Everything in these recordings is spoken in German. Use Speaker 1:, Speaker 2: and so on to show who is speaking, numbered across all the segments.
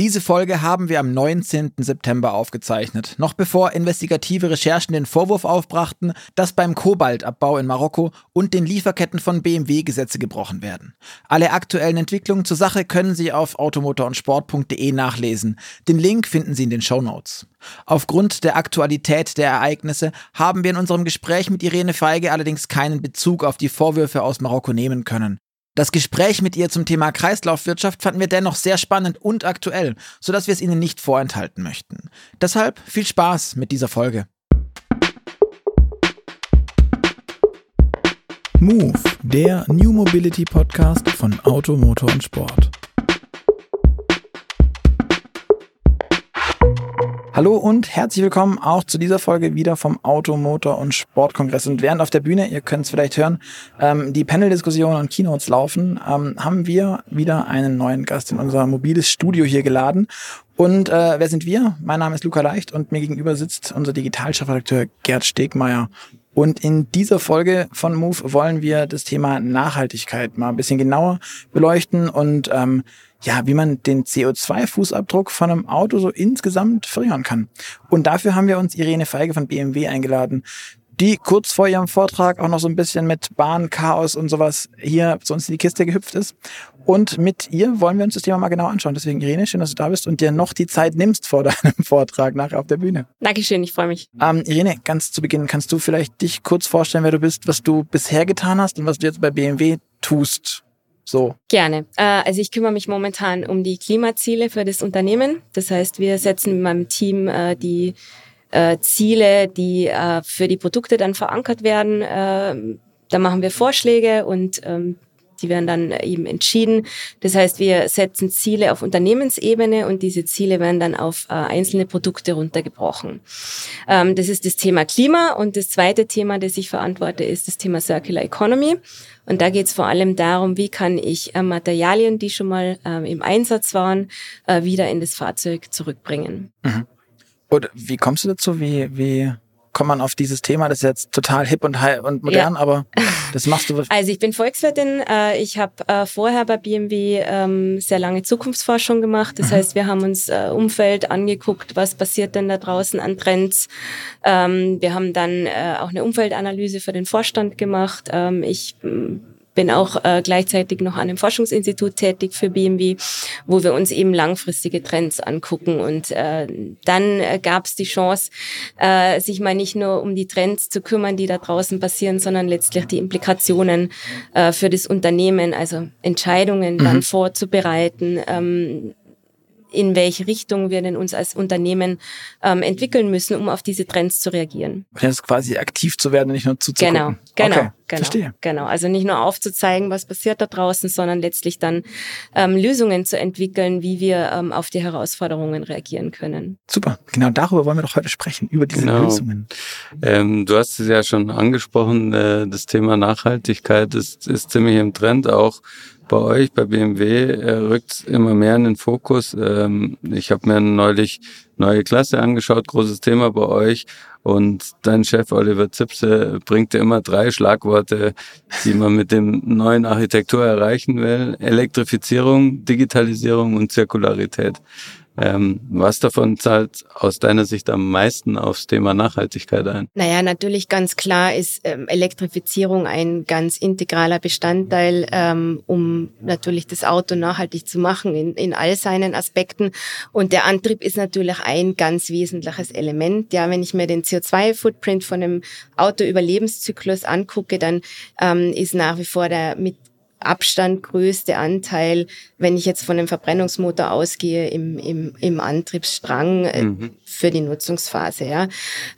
Speaker 1: Diese Folge haben wir am 19. September aufgezeichnet, noch bevor investigative Recherchen den Vorwurf aufbrachten, dass beim Kobaltabbau in Marokko und den Lieferketten von BMW Gesetze gebrochen werden. Alle aktuellen Entwicklungen zur Sache können Sie auf automotorundsport.de nachlesen. Den Link finden Sie in den Show Notes. Aufgrund der Aktualität der Ereignisse haben wir in unserem Gespräch mit Irene Feige allerdings keinen Bezug auf die Vorwürfe aus Marokko nehmen können. Das Gespräch mit ihr zum Thema Kreislaufwirtschaft fanden wir dennoch sehr spannend und aktuell, sodass wir es Ihnen nicht vorenthalten möchten. Deshalb viel Spaß mit dieser Folge. Move, der New Mobility Podcast von Auto, Motor und Sport. Hallo und herzlich willkommen auch zu dieser Folge wieder vom Auto, Motor und Sportkongress. Und während auf der Bühne, ihr könnt es vielleicht hören, ähm, die Panel-Diskussionen und Keynotes laufen, ähm, haben wir wieder einen neuen Gast in unser mobiles Studio hier geladen. Und äh, wer sind wir? Mein Name ist Luca Leicht und mir gegenüber sitzt unser Digitalchefredakteur Gerd Stegmeier. Und in dieser Folge von Move wollen wir das Thema Nachhaltigkeit mal ein bisschen genauer beleuchten und ähm, ja, wie man den CO2-Fußabdruck von einem Auto so insgesamt verringern kann. Und dafür haben wir uns Irene Feige von BMW eingeladen, die kurz vor ihrem Vortrag auch noch so ein bisschen mit Bahnchaos und sowas hier zu uns in die Kiste gehüpft ist. Und mit ihr wollen wir uns das Thema mal genau anschauen. Deswegen, Irene, schön, dass du da bist und dir noch die Zeit nimmst vor deinem Vortrag nachher auf der Bühne.
Speaker 2: Dankeschön, ich freue mich.
Speaker 1: Ähm, Irene, ganz zu Beginn, kannst du vielleicht dich kurz vorstellen, wer du bist, was du bisher getan hast und was du jetzt bei BMW tust? So.
Speaker 2: Gerne. Äh, also ich kümmere mich momentan um die Klimaziele für das Unternehmen. Das heißt, wir setzen mit meinem Team äh, die äh, Ziele, die für die Produkte dann verankert werden. Da machen wir Vorschläge und ähm, die werden dann eben entschieden. Das heißt, wir setzen Ziele auf Unternehmensebene und diese Ziele werden dann auf einzelne Produkte runtergebrochen. Ähm, das ist das Thema Klima und das zweite Thema, das ich verantworte, ist das Thema Circular Economy. Und da geht es vor allem darum, wie kann ich äh, Materialien, die schon mal äh, im Einsatz waren, äh, wieder in das Fahrzeug zurückbringen.
Speaker 1: Mhm. Und wie kommst du dazu? Wie, wie kommt man auf dieses Thema? Das ist jetzt total hip und, high und modern, ja. aber das machst du.
Speaker 2: Also ich bin Volkswirtin. Äh, ich habe äh, vorher bei BMW ähm, sehr lange Zukunftsforschung gemacht. Das mhm. heißt, wir haben uns äh, Umfeld angeguckt, was passiert denn da draußen an Trends. Ähm, wir haben dann auch eine Umfeldanalyse für den Vorstand gemacht. Ähm, ich bin auch äh, gleichzeitig noch an einem Forschungsinstitut tätig für BMW, wo wir uns eben langfristige Trends angucken. Und äh, dann äh, gab es die Chance, äh, sich mal nicht nur um die Trends zu kümmern, die da draußen passieren, sondern letztlich die Implikationen äh, für das Unternehmen, also Entscheidungen mhm. dann vorzubereiten. Ähm, in welche Richtung wir denn uns als Unternehmen ähm, entwickeln müssen, um auf diese Trends zu reagieren.
Speaker 1: Jetzt quasi aktiv zu werden, nicht nur zuzugucken.
Speaker 2: Genau, genau, okay, genau. Verstehe. Genau, also nicht nur aufzuzeigen, was passiert da draußen, sondern letztlich dann ähm, Lösungen zu entwickeln, wie wir ähm, auf die Herausforderungen reagieren können.
Speaker 1: Super, genau darüber wollen wir doch heute sprechen, über diese genau. Lösungen.
Speaker 3: Ähm, du hast es ja schon angesprochen, äh, das Thema Nachhaltigkeit ist, ist ziemlich im Trend auch bei euch, bei BMW, äh, rückt immer mehr in den Fokus. Ähm, ich habe mir neulich neue Klasse angeschaut, großes Thema bei euch. Und dein Chef Oliver Zipse bringt dir immer drei Schlagworte, die man mit dem neuen Architektur erreichen will. Elektrifizierung, Digitalisierung und Zirkularität. Ähm, was davon zahlt aus deiner Sicht am meisten aufs Thema Nachhaltigkeit ein?
Speaker 2: Naja, natürlich ganz klar ist ähm, Elektrifizierung ein ganz integraler Bestandteil, ähm, um natürlich das Auto nachhaltig zu machen in, in all seinen Aspekten. Und der Antrieb ist natürlich ein ganz wesentliches Element. Ja, wenn ich mir den CO2-Footprint von einem Auto-Überlebenszyklus angucke, dann ähm, ist nach wie vor der mit Abstand größte Anteil, wenn ich jetzt von einem Verbrennungsmotor ausgehe, im, im, im Antriebsstrang äh, mhm. für die Nutzungsphase. Ja.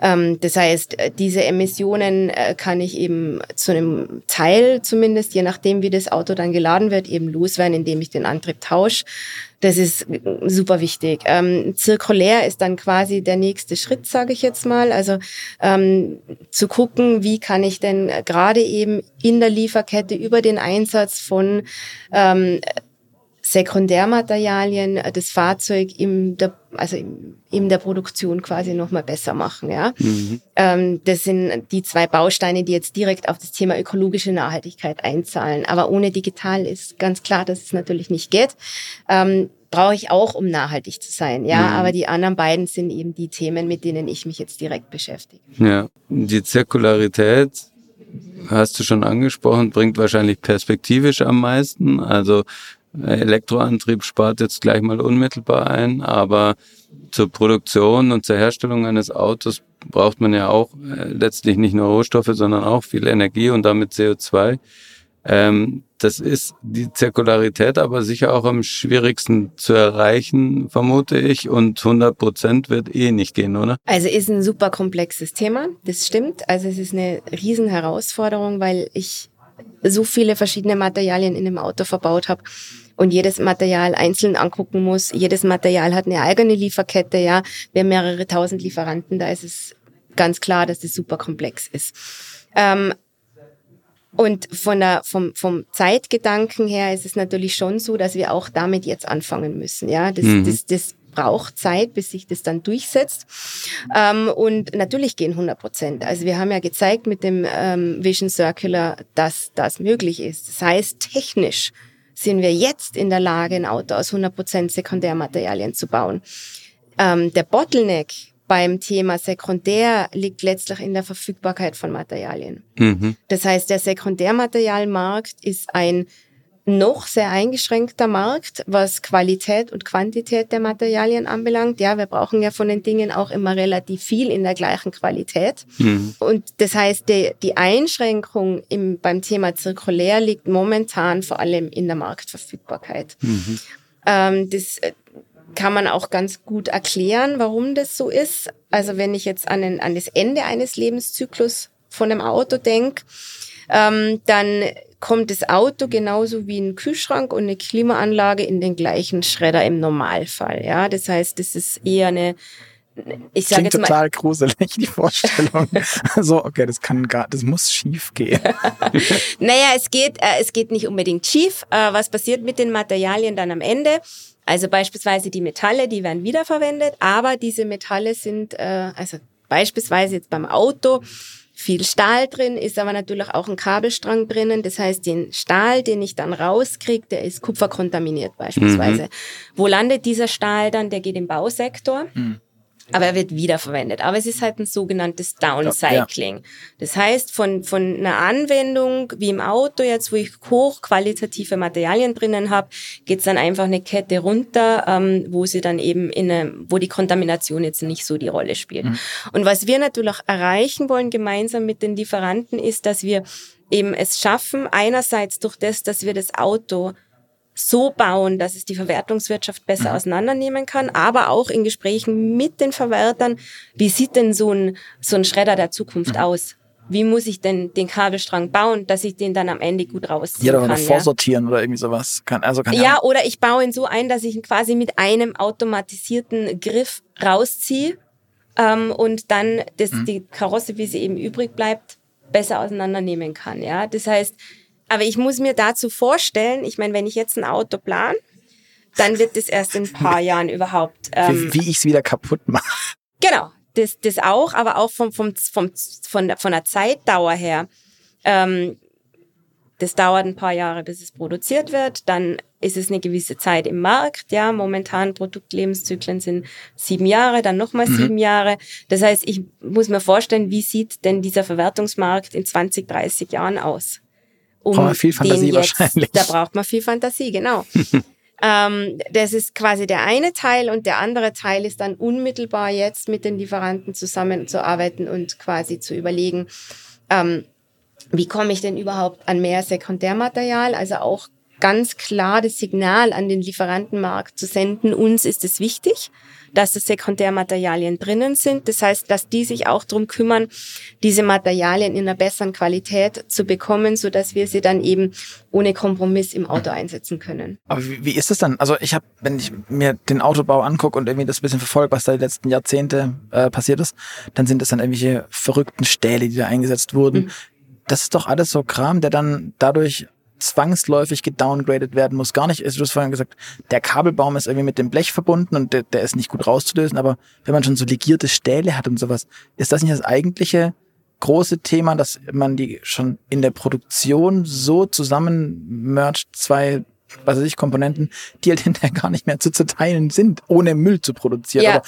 Speaker 2: Ähm, das heißt, äh, diese Emissionen äh, kann ich eben zu einem Teil zumindest, je nachdem wie das Auto dann geladen wird, eben loswerden, indem ich den Antrieb tausche. Das ist super wichtig. Ähm, zirkulär ist dann quasi der nächste Schritt, sage ich jetzt mal. Also ähm, zu gucken, wie kann ich denn gerade eben in der Lieferkette über den Einsatz von ähm, Sekundärmaterialien das Fahrzeug im der, also in der Produktion quasi nochmal besser machen. Ja? Mhm. Ähm, das sind die zwei Bausteine, die jetzt direkt auf das Thema ökologische Nachhaltigkeit einzahlen. Aber ohne digital ist ganz klar, dass es natürlich nicht geht. Ähm, brauche ich auch, um nachhaltig zu sein. Ja, mhm. aber die anderen beiden sind eben die Themen, mit denen ich mich jetzt direkt beschäftige.
Speaker 3: Ja, die Zirkularität hast du schon angesprochen, bringt wahrscheinlich perspektivisch am meisten. Also Elektroantrieb spart jetzt gleich mal unmittelbar ein, aber zur Produktion und zur Herstellung eines Autos braucht man ja auch äh, letztlich nicht nur Rohstoffe, sondern auch viel Energie und damit CO2. Ähm, das ist die Zirkularität aber sicher auch am schwierigsten zu erreichen, vermute ich. Und 100 Prozent wird eh nicht gehen, oder?
Speaker 2: Also ist ein super komplexes Thema, das stimmt. Also es ist eine Riesenherausforderung, weil ich so viele verschiedene Materialien in dem Auto verbaut habe und jedes Material einzeln angucken muss. Jedes Material hat eine eigene Lieferkette, ja. Wir haben mehrere tausend Lieferanten, da ist es ganz klar, dass es super komplex ist. Ähm, und von der, vom, vom Zeitgedanken her ist es natürlich schon so, dass wir auch damit jetzt anfangen müssen. Ja, das, mhm. das, das braucht Zeit, bis sich das dann durchsetzt. Ähm, und natürlich gehen 100 Prozent. Also wir haben ja gezeigt mit dem ähm, Vision Circular, dass das möglich ist. Das heißt, technisch sind wir jetzt in der Lage, ein Auto aus 100 Prozent Sekundärmaterialien zu bauen. Ähm, der Bottleneck beim Thema Sekundär liegt letztlich in der Verfügbarkeit von Materialien. Mhm. Das heißt, der Sekundärmaterialmarkt ist ein noch sehr eingeschränkter Markt, was Qualität und Quantität der Materialien anbelangt. Ja, wir brauchen ja von den Dingen auch immer relativ viel in der gleichen Qualität. Mhm. Und das heißt, die, die Einschränkung im, beim Thema zirkulär liegt momentan vor allem in der Marktverfügbarkeit. Mhm. Ähm, das äh, kann man auch ganz gut erklären, warum das so ist. Also wenn ich jetzt an, den, an das Ende eines Lebenszyklus von einem Auto denke, ähm, dann kommt das Auto genauso wie ein Kühlschrank und eine Klimaanlage in den gleichen Schredder im Normalfall. Ja, das heißt, das ist eher eine
Speaker 1: ich sage jetzt mal, total gruselig, die Vorstellung. so, okay, das kann gar, das muss schief gehen.
Speaker 2: naja, es geht, äh, es geht nicht unbedingt schief. Äh, was passiert mit den Materialien dann am Ende? Also beispielsweise die Metalle, die werden wiederverwendet, aber diese Metalle sind, äh, also beispielsweise jetzt beim Auto, viel Stahl drin, ist aber natürlich auch ein Kabelstrang drinnen. Das heißt, den Stahl, den ich dann rauskriege, der ist kupferkontaminiert beispielsweise. Mhm. Wo landet dieser Stahl dann? Der geht im Bausektor. Mhm aber er wird wiederverwendet. Aber es ist halt ein sogenanntes Downcycling. Das heißt, von, von einer Anwendung wie im Auto jetzt, wo ich hochqualitative Materialien drinnen habe, geht's dann einfach eine Kette runter, ähm, wo sie dann eben in eine, wo die Kontamination jetzt nicht so die Rolle spielt. Mhm. Und was wir natürlich auch erreichen wollen gemeinsam mit den Lieferanten ist, dass wir eben es schaffen, einerseits durch das, dass wir das Auto so bauen, dass es die Verwertungswirtschaft besser mhm. auseinandernehmen kann, aber auch in Gesprächen mit den Verwertern, wie sieht denn so ein, so ein Schredder der Zukunft mhm. aus? Wie muss ich denn den Kabelstrang bauen, dass ich den dann am Ende gut rausziehen ja, kann? Ja,
Speaker 1: vorsortieren oder irgendwie sowas. Kann, also kann
Speaker 2: ja, oder ich baue ihn so ein, dass ich ihn quasi mit einem automatisierten Griff rausziehe ähm, und dann das, mhm. die Karosse, wie sie eben übrig bleibt, besser auseinandernehmen kann. Ja, das heißt, aber ich muss mir dazu vorstellen, ich meine, wenn ich jetzt ein Auto plan, dann wird das erst in ein paar Jahren überhaupt.
Speaker 1: Ähm, wie, wie ich es wieder kaputt mache.
Speaker 2: Genau, das, das auch, aber auch vom, vom, vom, von, der, von der Zeitdauer her. Ähm, das dauert ein paar Jahre, bis es produziert wird. Dann ist es eine gewisse Zeit im Markt. Ja, momentan Produktlebenszyklen sind sieben Jahre, dann nochmal mhm. sieben Jahre. Das heißt, ich muss mir vorstellen, wie sieht denn dieser Verwertungsmarkt in 20, 30 Jahren aus?
Speaker 1: Um braucht man viel Fantasie jetzt, wahrscheinlich.
Speaker 2: Da braucht man viel Fantasie, genau. ähm, das ist quasi der eine Teil und der andere Teil ist dann unmittelbar jetzt mit den Lieferanten zusammenzuarbeiten und quasi zu überlegen, ähm, wie komme ich denn überhaupt an mehr Sekundärmaterial, also auch ganz klar das Signal an den Lieferantenmarkt zu senden, uns ist es wichtig dass es Sekundärmaterialien drinnen sind. Das heißt, dass die sich auch darum kümmern, diese Materialien in einer besseren Qualität zu bekommen, so dass wir sie dann eben ohne Kompromiss im Auto einsetzen können.
Speaker 1: Aber wie, wie ist das dann? Also ich habe, wenn ich mir den Autobau angucke und irgendwie das bisschen verfolge, was da die letzten Jahrzehnte äh, passiert ist, dann sind das dann irgendwelche verrückten Stähle, die da eingesetzt wurden. Mhm. Das ist doch alles so Kram, der dann dadurch zwangsläufig gedowngradet werden muss. Gar nicht, also du hast vorhin gesagt, der Kabelbaum ist irgendwie mit dem Blech verbunden und der, der ist nicht gut rauszulösen, aber wenn man schon so legierte Stähle hat und sowas, ist das nicht das eigentliche große Thema, dass man die schon in der Produktion so zusammen mercht, zwei was weiß ich, Komponenten, die halt hinterher gar nicht mehr zu zerteilen sind, ohne Müll zu produzieren. Ja. Oder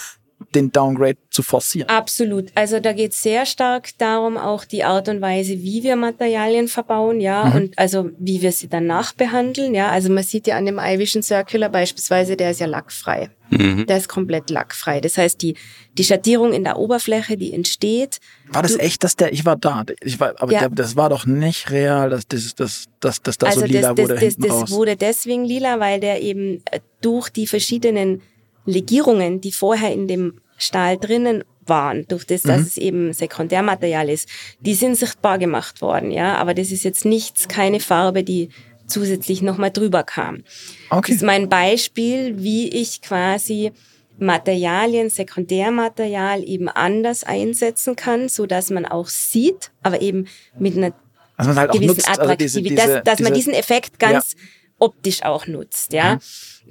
Speaker 1: den Downgrade zu forcieren.
Speaker 2: Absolut. Also da geht es sehr stark darum, auch die Art und Weise, wie wir Materialien verbauen, ja, mhm. und also wie wir sie danach behandeln, ja. Also man sieht ja an dem iVision Circular beispielsweise, der ist ja lackfrei. Mhm. Der ist komplett lackfrei. Das heißt, die, die Schattierung in der Oberfläche, die entsteht.
Speaker 1: War das du, echt, dass der, ich war da, ich war, aber ja. der, das war doch nicht real, dass das, das, das, das, das also so lila
Speaker 2: das,
Speaker 1: wurde.
Speaker 2: Das, das, das wurde deswegen lila, weil der eben äh, durch die verschiedenen Legierungen, die vorher in dem Stahl drinnen waren, durch das, dass mhm. es eben Sekundärmaterial ist, die sind sichtbar gemacht worden, ja. Aber das ist jetzt nichts, keine Farbe, die zusätzlich nochmal drüber kam. Okay. Das ist mein Beispiel, wie ich quasi Materialien, Sekundärmaterial eben anders einsetzen kann, so dass man auch sieht, aber eben mit einer
Speaker 1: also halt
Speaker 2: gewissen
Speaker 1: nutzt,
Speaker 2: Attraktivität, also dass, dass diese, man diesen Effekt ganz ja. optisch auch nutzt, ja. Mhm.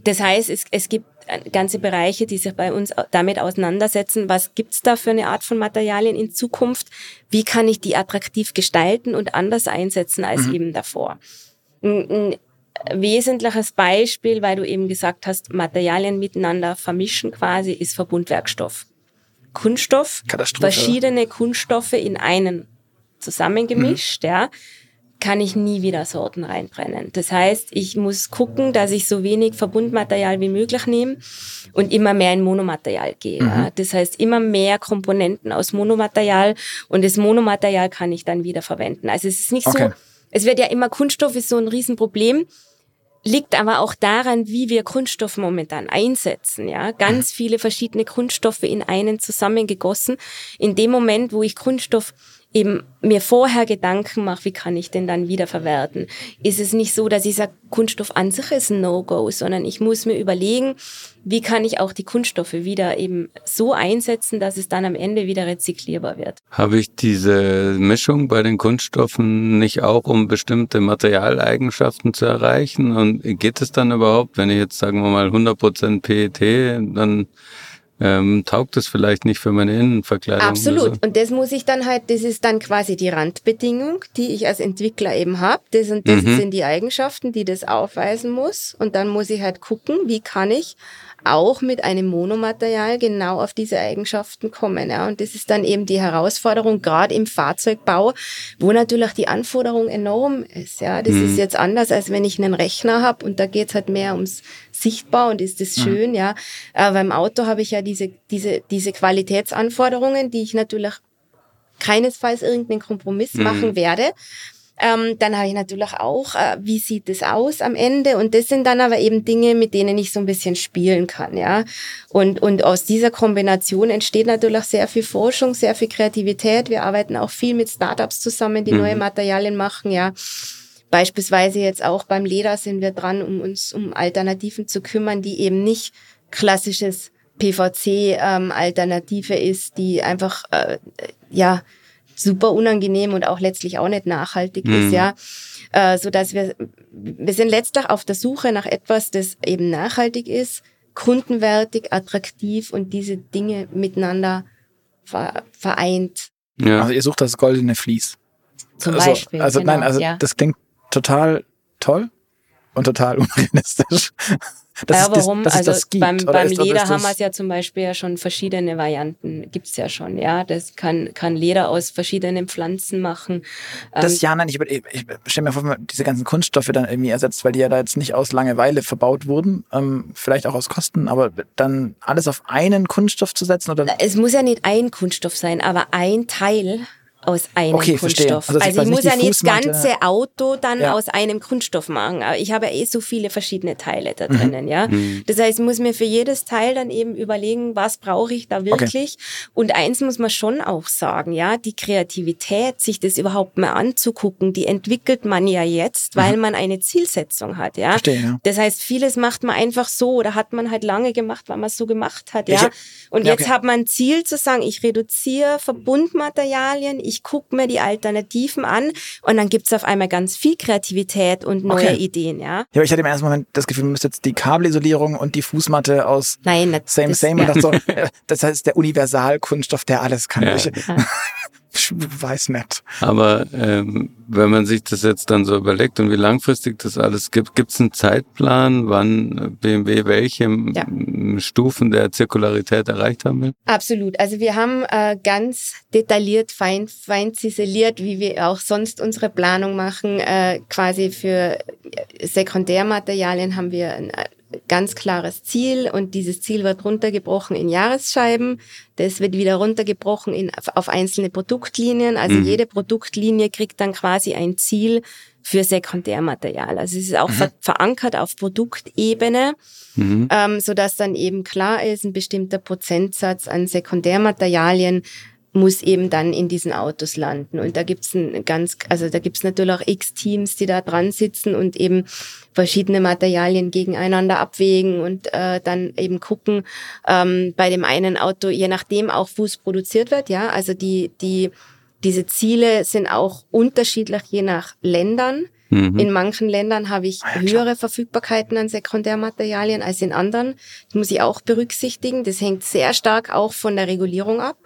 Speaker 2: Das heißt, es, es gibt ganze Bereiche, die sich bei uns damit auseinandersetzen, was gibt's da für eine Art von Materialien in Zukunft, wie kann ich die attraktiv gestalten und anders einsetzen als mhm. eben davor. Ein, ein wesentliches Beispiel, weil du eben gesagt hast, Materialien miteinander vermischen quasi, ist Verbundwerkstoff. Kunststoff, verschiedene Kunststoffe in einen zusammengemischt, mhm. ja kann ich nie wieder Sorten reinbrennen. Das heißt, ich muss gucken, dass ich so wenig Verbundmaterial wie möglich nehme und immer mehr in Monomaterial gehe. Mhm. Das heißt, immer mehr Komponenten aus Monomaterial und das Monomaterial kann ich dann wieder verwenden. Also es ist nicht okay. so, es wird ja immer Kunststoff ist so ein Riesenproblem liegt aber auch daran, wie wir Kunststoff momentan einsetzen. Ja, ganz viele verschiedene Kunststoffe in einen zusammengegossen. In dem Moment, wo ich Kunststoff eben mir vorher Gedanken mache, wie kann ich den dann wieder verwerten, ist es nicht so, dass ich sage, Kunststoff an sich ist ein No-Go, sondern ich muss mir überlegen, wie kann ich auch die Kunststoffe wieder eben so einsetzen, dass es dann am Ende wieder rezyklierbar wird.
Speaker 3: Habe ich diese Mischung bei den Kunststoffen nicht auch, um bestimmte Materialeigenschaften zu erreichen? Und geht es dann überhaupt, wenn ich jetzt sagen wir mal 100% PET, dann ähm, taugt es vielleicht nicht für meine Innenverkleidung.
Speaker 2: Absolut. So. Und das muss ich dann halt, das ist dann quasi die Randbedingung, die ich als Entwickler eben habe. Das, und das mhm. sind die Eigenschaften, die das aufweisen muss. Und dann muss ich halt gucken, wie kann ich auch mit einem Monomaterial genau auf diese Eigenschaften kommen. Ja. Und das ist dann eben die Herausforderung, gerade im Fahrzeugbau, wo natürlich die Anforderung enorm ist. Ja. Das mhm. ist jetzt anders, als wenn ich einen Rechner habe und da geht's halt mehr ums Sichtbar und ist das mhm. schön, mhm. ja. Aber beim Auto habe ich ja diese, diese, diese Qualitätsanforderungen, die ich natürlich keinesfalls irgendeinen Kompromiss mhm. machen werde. Ähm, dann habe ich natürlich auch, äh, wie sieht es aus am Ende? Und das sind dann aber eben Dinge, mit denen ich so ein bisschen spielen kann, ja. Und, und aus dieser Kombination entsteht natürlich sehr viel Forschung, sehr viel Kreativität. Wir arbeiten auch viel mit Startups zusammen, die mhm. neue Materialien machen, ja. Beispielsweise jetzt auch beim Leder sind wir dran, um uns um Alternativen zu kümmern, die eben nicht klassisches PVC-Alternative ähm, ist, die einfach äh, ja super unangenehm und auch letztlich auch nicht nachhaltig mhm. ist, ja. Äh, so dass wir, wir sind letztlich auf der Suche nach etwas, das eben nachhaltig ist, kundenwertig, attraktiv und diese Dinge miteinander vereint.
Speaker 1: Ja. Also ihr sucht das goldene Vlies.
Speaker 2: Zum also, Beispiel.
Speaker 1: Also genau, nein, also ja. das klingt total toll und total unrealistisch.
Speaker 2: Das ja, warum? Das, also das gibt, beim, beim ist, Leder haben wir es ja zum Beispiel ja schon verschiedene Varianten, gibt's ja schon, ja. Das kann, kann Leder aus verschiedenen Pflanzen machen.
Speaker 1: Das ähm, ja, nein, ich, ich, ich stelle mir vor, wenn man diese ganzen Kunststoffe dann irgendwie ersetzt, weil die ja da jetzt nicht aus Langeweile verbaut wurden, ähm, vielleicht auch aus Kosten, aber dann alles auf einen Kunststoff zu setzen oder?
Speaker 2: Es muss ja nicht ein Kunststoff sein, aber ein Teil aus einem okay, Kunststoff. Also, also ich muss ja nicht das ganze Auto dann ja. aus einem Kunststoff machen. Aber ich habe ja eh so viele verschiedene Teile da mhm. drinnen, mhm. ja. Das heißt, ich muss mir für jedes Teil dann eben überlegen, was brauche ich da wirklich. Okay. Und eins muss man schon auch sagen, ja, die Kreativität, sich das überhaupt mal anzugucken, die entwickelt man ja jetzt, weil mhm. man eine Zielsetzung hat, ja. Verstehe, ja. Das heißt, vieles macht man einfach so oder hat man halt lange gemacht, weil man es so gemacht hat, ja. Ich, Und ja, jetzt okay. hat man ein Ziel zu sagen, ich reduziere Verbundmaterialien, ich ich gucke mir die Alternativen an und dann gibt's auf einmal ganz viel Kreativität und neue okay. Ideen, ja.
Speaker 1: Ja, aber ich hatte im ersten Moment das Gefühl, man müsste jetzt die Kabelisolierung und die Fußmatte aus
Speaker 2: Nein,
Speaker 1: Same
Speaker 2: das,
Speaker 1: Same ja. und das so, das heißt der Universalkunststoff, der alles kann. Ja. Ich, ich weiß nicht.
Speaker 3: Aber ähm, wenn man sich das jetzt dann so überlegt und wie langfristig das alles gibt, gibt es einen Zeitplan, wann BMW welche ja. Stufen der Zirkularität erreicht haben will?
Speaker 2: Absolut. Also wir haben äh, ganz detailliert, fein, fein ziseliert, wie wir auch sonst unsere Planung machen. Äh, quasi für Sekundärmaterialien haben wir ein ganz klares Ziel und dieses Ziel wird runtergebrochen in Jahresscheiben. Das wird wieder runtergebrochen in, auf einzelne Produktlinien. Also mhm. jede Produktlinie kriegt dann quasi ein Ziel für Sekundärmaterial. Also es ist auch mhm. ver verankert auf Produktebene, mhm. ähm, so dass dann eben klar ist, ein bestimmter Prozentsatz an Sekundärmaterialien muss eben dann in diesen Autos landen. Und da gibt's ein ganz, also da gibt's natürlich auch x Teams, die da dran sitzen und eben verschiedene Materialien gegeneinander abwägen und äh, dann eben gucken, ähm, bei dem einen Auto, je nachdem auch, wo es produziert wird, ja, also die, die, diese Ziele sind auch unterschiedlich je nach Ländern. Mhm. In manchen Ländern habe ich ah höhere Verfügbarkeiten an Sekundärmaterialien als in anderen. Das muss ich auch berücksichtigen. Das hängt sehr stark auch von der Regulierung ab.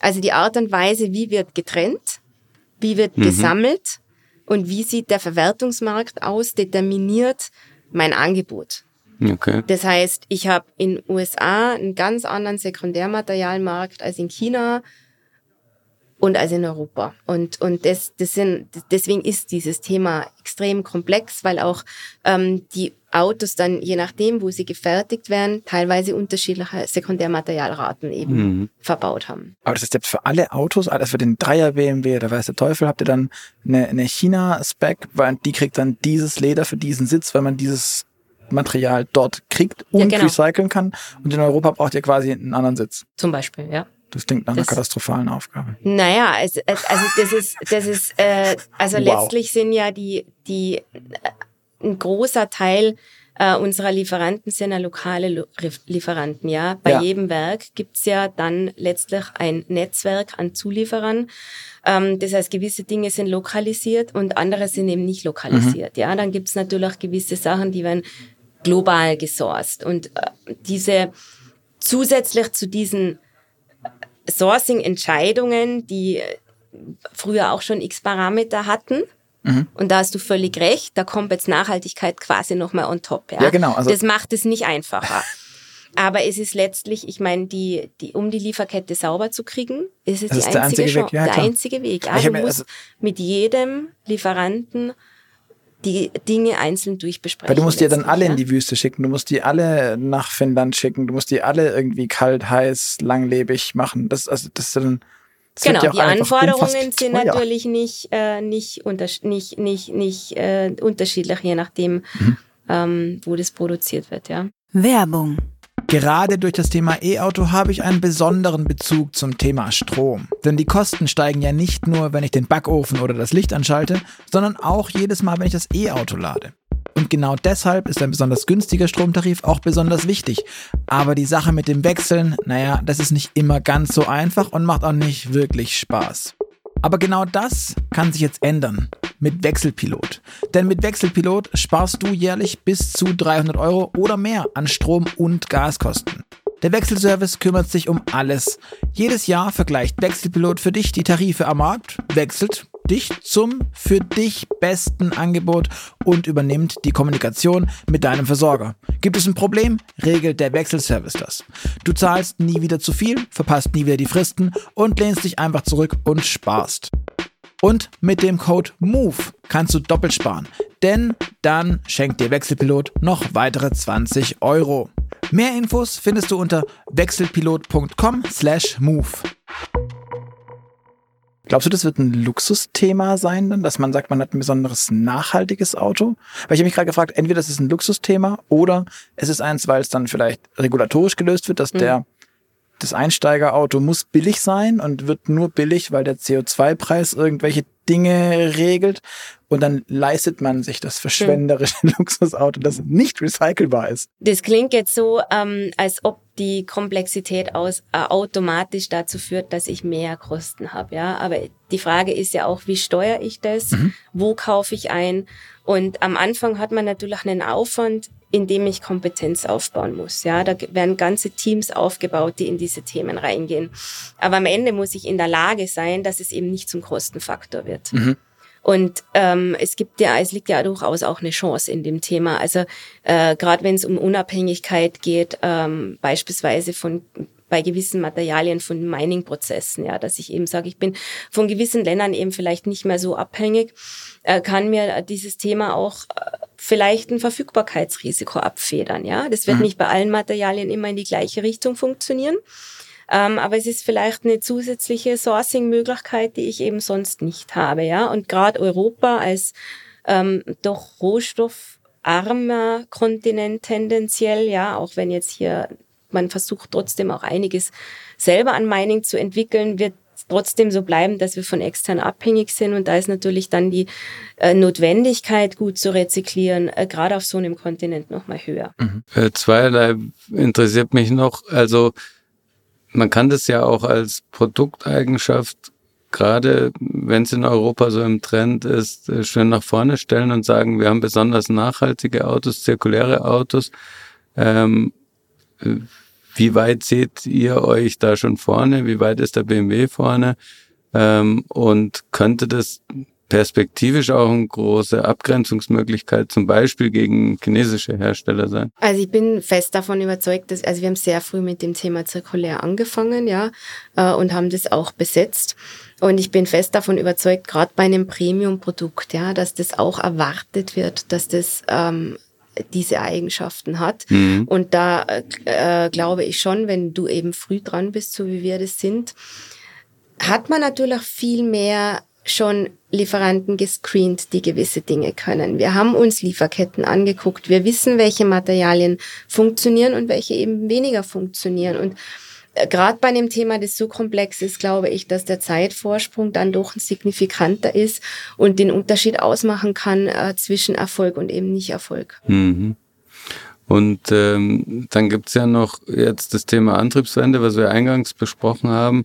Speaker 2: Also die Art und Weise, wie wird getrennt, wie wird mhm. gesammelt und wie sieht der Verwertungsmarkt aus, determiniert mein Angebot. Okay. Das heißt, ich habe in USA einen ganz anderen Sekundärmaterialmarkt als in China und als in Europa. Und, und das, das sind, deswegen ist dieses Thema extrem komplex, weil auch ähm, die Autos dann, je nachdem, wo sie gefertigt werden, teilweise unterschiedliche Sekundärmaterialraten eben mhm. verbaut haben.
Speaker 1: Aber das ist jetzt für alle Autos, also für den Dreier BMW oder weiß der Teufel, habt ihr dann eine, eine China-Spec, weil die kriegt dann dieses Leder für diesen Sitz, weil man dieses Material dort kriegt und ja, genau. recyceln kann. Und in Europa braucht ihr quasi einen anderen Sitz.
Speaker 2: Zum Beispiel, ja.
Speaker 1: Das klingt nach einer katastrophalen Aufgabe.
Speaker 2: Naja, also, also das ist, das ist, äh, also wow. letztlich sind ja die, die, äh, ein großer Teil äh, unserer Lieferanten sind ja lokale Lieferanten, ja. Bei ja. jedem Werk gibt's ja dann letztlich ein Netzwerk an Zulieferern. Ähm, das heißt, gewisse Dinge sind lokalisiert und andere sind eben nicht lokalisiert, mhm. ja. Dann gibt's natürlich auch gewisse Sachen, die werden global gesourced. Und äh, diese zusätzlich zu diesen Sourcing-Entscheidungen, die früher auch schon x Parameter hatten. Mhm. Und da hast du völlig recht, da kommt jetzt Nachhaltigkeit quasi nochmal on top. Ja,
Speaker 1: ja genau.
Speaker 2: Also das macht es nicht einfacher. Aber es ist letztlich, ich meine, die, die, um die Lieferkette sauber zu kriegen, ist es das die einzige, einzige Weg. Ja, der einzige Weg. Ja, du musst also mit jedem Lieferanten die Dinge einzeln durchbesprechen.
Speaker 1: Weil du musst die dann alle ja? in die Wüste schicken, du musst die alle nach Finnland schicken, du musst die alle irgendwie kalt, heiß, langlebig machen. Das, also, das ist dann.
Speaker 2: Das genau, ja die Anforderungen sind teuer. natürlich nicht, äh, nicht, unter, nicht, nicht, nicht äh, unterschiedlich, je nachdem, mhm. ähm, wo das produziert wird, ja.
Speaker 4: Werbung
Speaker 1: Gerade durch das Thema E-Auto habe ich einen besonderen Bezug zum Thema Strom. Denn die Kosten steigen ja nicht nur, wenn ich den Backofen oder das Licht anschalte, sondern auch jedes Mal, wenn ich das E-Auto lade. Und genau deshalb ist ein besonders günstiger Stromtarif auch besonders wichtig. Aber die Sache mit dem Wechseln, naja, das ist nicht immer ganz so einfach und macht auch nicht wirklich Spaß. Aber genau das kann sich jetzt ändern mit Wechselpilot. Denn mit Wechselpilot sparst du jährlich bis zu 300 Euro oder mehr an Strom- und Gaskosten. Der Wechselservice kümmert sich um alles. Jedes Jahr vergleicht Wechselpilot für dich die Tarife am Markt, wechselt dich zum für dich besten Angebot und übernimmt die Kommunikation mit deinem Versorger. Gibt es ein Problem, regelt der Wechselservice das. Du zahlst nie wieder zu viel, verpasst nie wieder die Fristen und lehnst dich einfach zurück und sparst. Und mit dem Code MOVE kannst du doppelt sparen, denn dann schenkt dir Wechselpilot noch weitere 20 Euro. Mehr Infos findest du unter wechselpilot.com/move. Glaubst du, das wird ein Luxusthema sein, dann, dass man sagt, man hat ein besonderes nachhaltiges Auto? Weil ich habe mich gerade gefragt, entweder das ist ein Luxusthema oder es ist eins, weil es dann vielleicht regulatorisch gelöst wird, dass mhm. der das Einsteigerauto muss billig sein und wird nur billig, weil der CO2-Preis irgendwelche Dinge regelt. Und dann leistet man sich das verschwenderische hm. Luxusauto, das nicht recycelbar ist.
Speaker 2: Das klingt jetzt so, ähm, als ob die Komplexität aus, äh, automatisch dazu führt, dass ich mehr Kosten habe. Ja, aber die Frage ist ja auch, wie steuere ich das? Mhm. Wo kaufe ich ein? Und am Anfang hat man natürlich einen Aufwand indem ich Kompetenz aufbauen muss. Ja, da werden ganze Teams aufgebaut, die in diese Themen reingehen. Aber am Ende muss ich in der Lage sein, dass es eben nicht zum Kostenfaktor wird. Mhm. Und ähm, es gibt ja, es liegt ja durchaus auch eine Chance in dem Thema. Also äh, gerade wenn es um Unabhängigkeit geht, ähm, beispielsweise von bei gewissen Materialien von Mining-Prozessen, ja, dass ich eben sage, ich bin von gewissen Ländern eben vielleicht nicht mehr so abhängig, äh, kann mir dieses Thema auch äh, vielleicht ein Verfügbarkeitsrisiko abfedern, ja. Das wird mhm. nicht bei allen Materialien immer in die gleiche Richtung funktionieren. Ähm, aber es ist vielleicht eine zusätzliche Sourcing-Möglichkeit, die ich eben sonst nicht habe, ja. Und gerade Europa als ähm, doch rohstoffarmer Kontinent tendenziell, ja, auch wenn jetzt hier man versucht trotzdem auch einiges selber an Mining zu entwickeln, wird trotzdem so bleiben, dass wir von extern abhängig sind. Und da ist natürlich dann die äh, Notwendigkeit, gut zu rezyklieren, äh, gerade auf so einem Kontinent nochmal höher.
Speaker 3: Mhm. Äh, zweierlei interessiert mich noch. Also man kann das ja auch als Produkteigenschaft, gerade wenn es in Europa so im Trend ist, äh, schön nach vorne stellen und sagen, wir haben besonders nachhaltige Autos, zirkuläre Autos. Ähm, wie weit seht ihr euch da schon vorne? Wie weit ist der BMW vorne? Ähm, und könnte das perspektivisch auch eine große Abgrenzungsmöglichkeit zum Beispiel gegen chinesische Hersteller sein?
Speaker 2: Also ich bin fest davon überzeugt, dass also wir haben sehr früh mit dem Thema zirkulär angefangen, ja, äh, und haben das auch besetzt. Und ich bin fest davon überzeugt, gerade bei einem Premium-Produkt, ja, dass das auch erwartet wird, dass das ähm, diese Eigenschaften hat. Mhm. Und da äh, glaube ich schon, wenn du eben früh dran bist, so wie wir das sind, hat man natürlich viel mehr schon Lieferanten gescreent, die gewisse Dinge können. Wir haben uns Lieferketten angeguckt. Wir wissen, welche Materialien funktionieren und welche eben weniger funktionieren. Und gerade bei dem Thema, das so komplex ist, glaube ich, dass der Zeitvorsprung dann doch ein signifikanter ist und den Unterschied ausmachen kann äh, zwischen Erfolg und eben nicht Erfolg.
Speaker 3: Mhm. Und ähm, dann gibt's ja noch jetzt das Thema Antriebswende, was wir eingangs besprochen haben.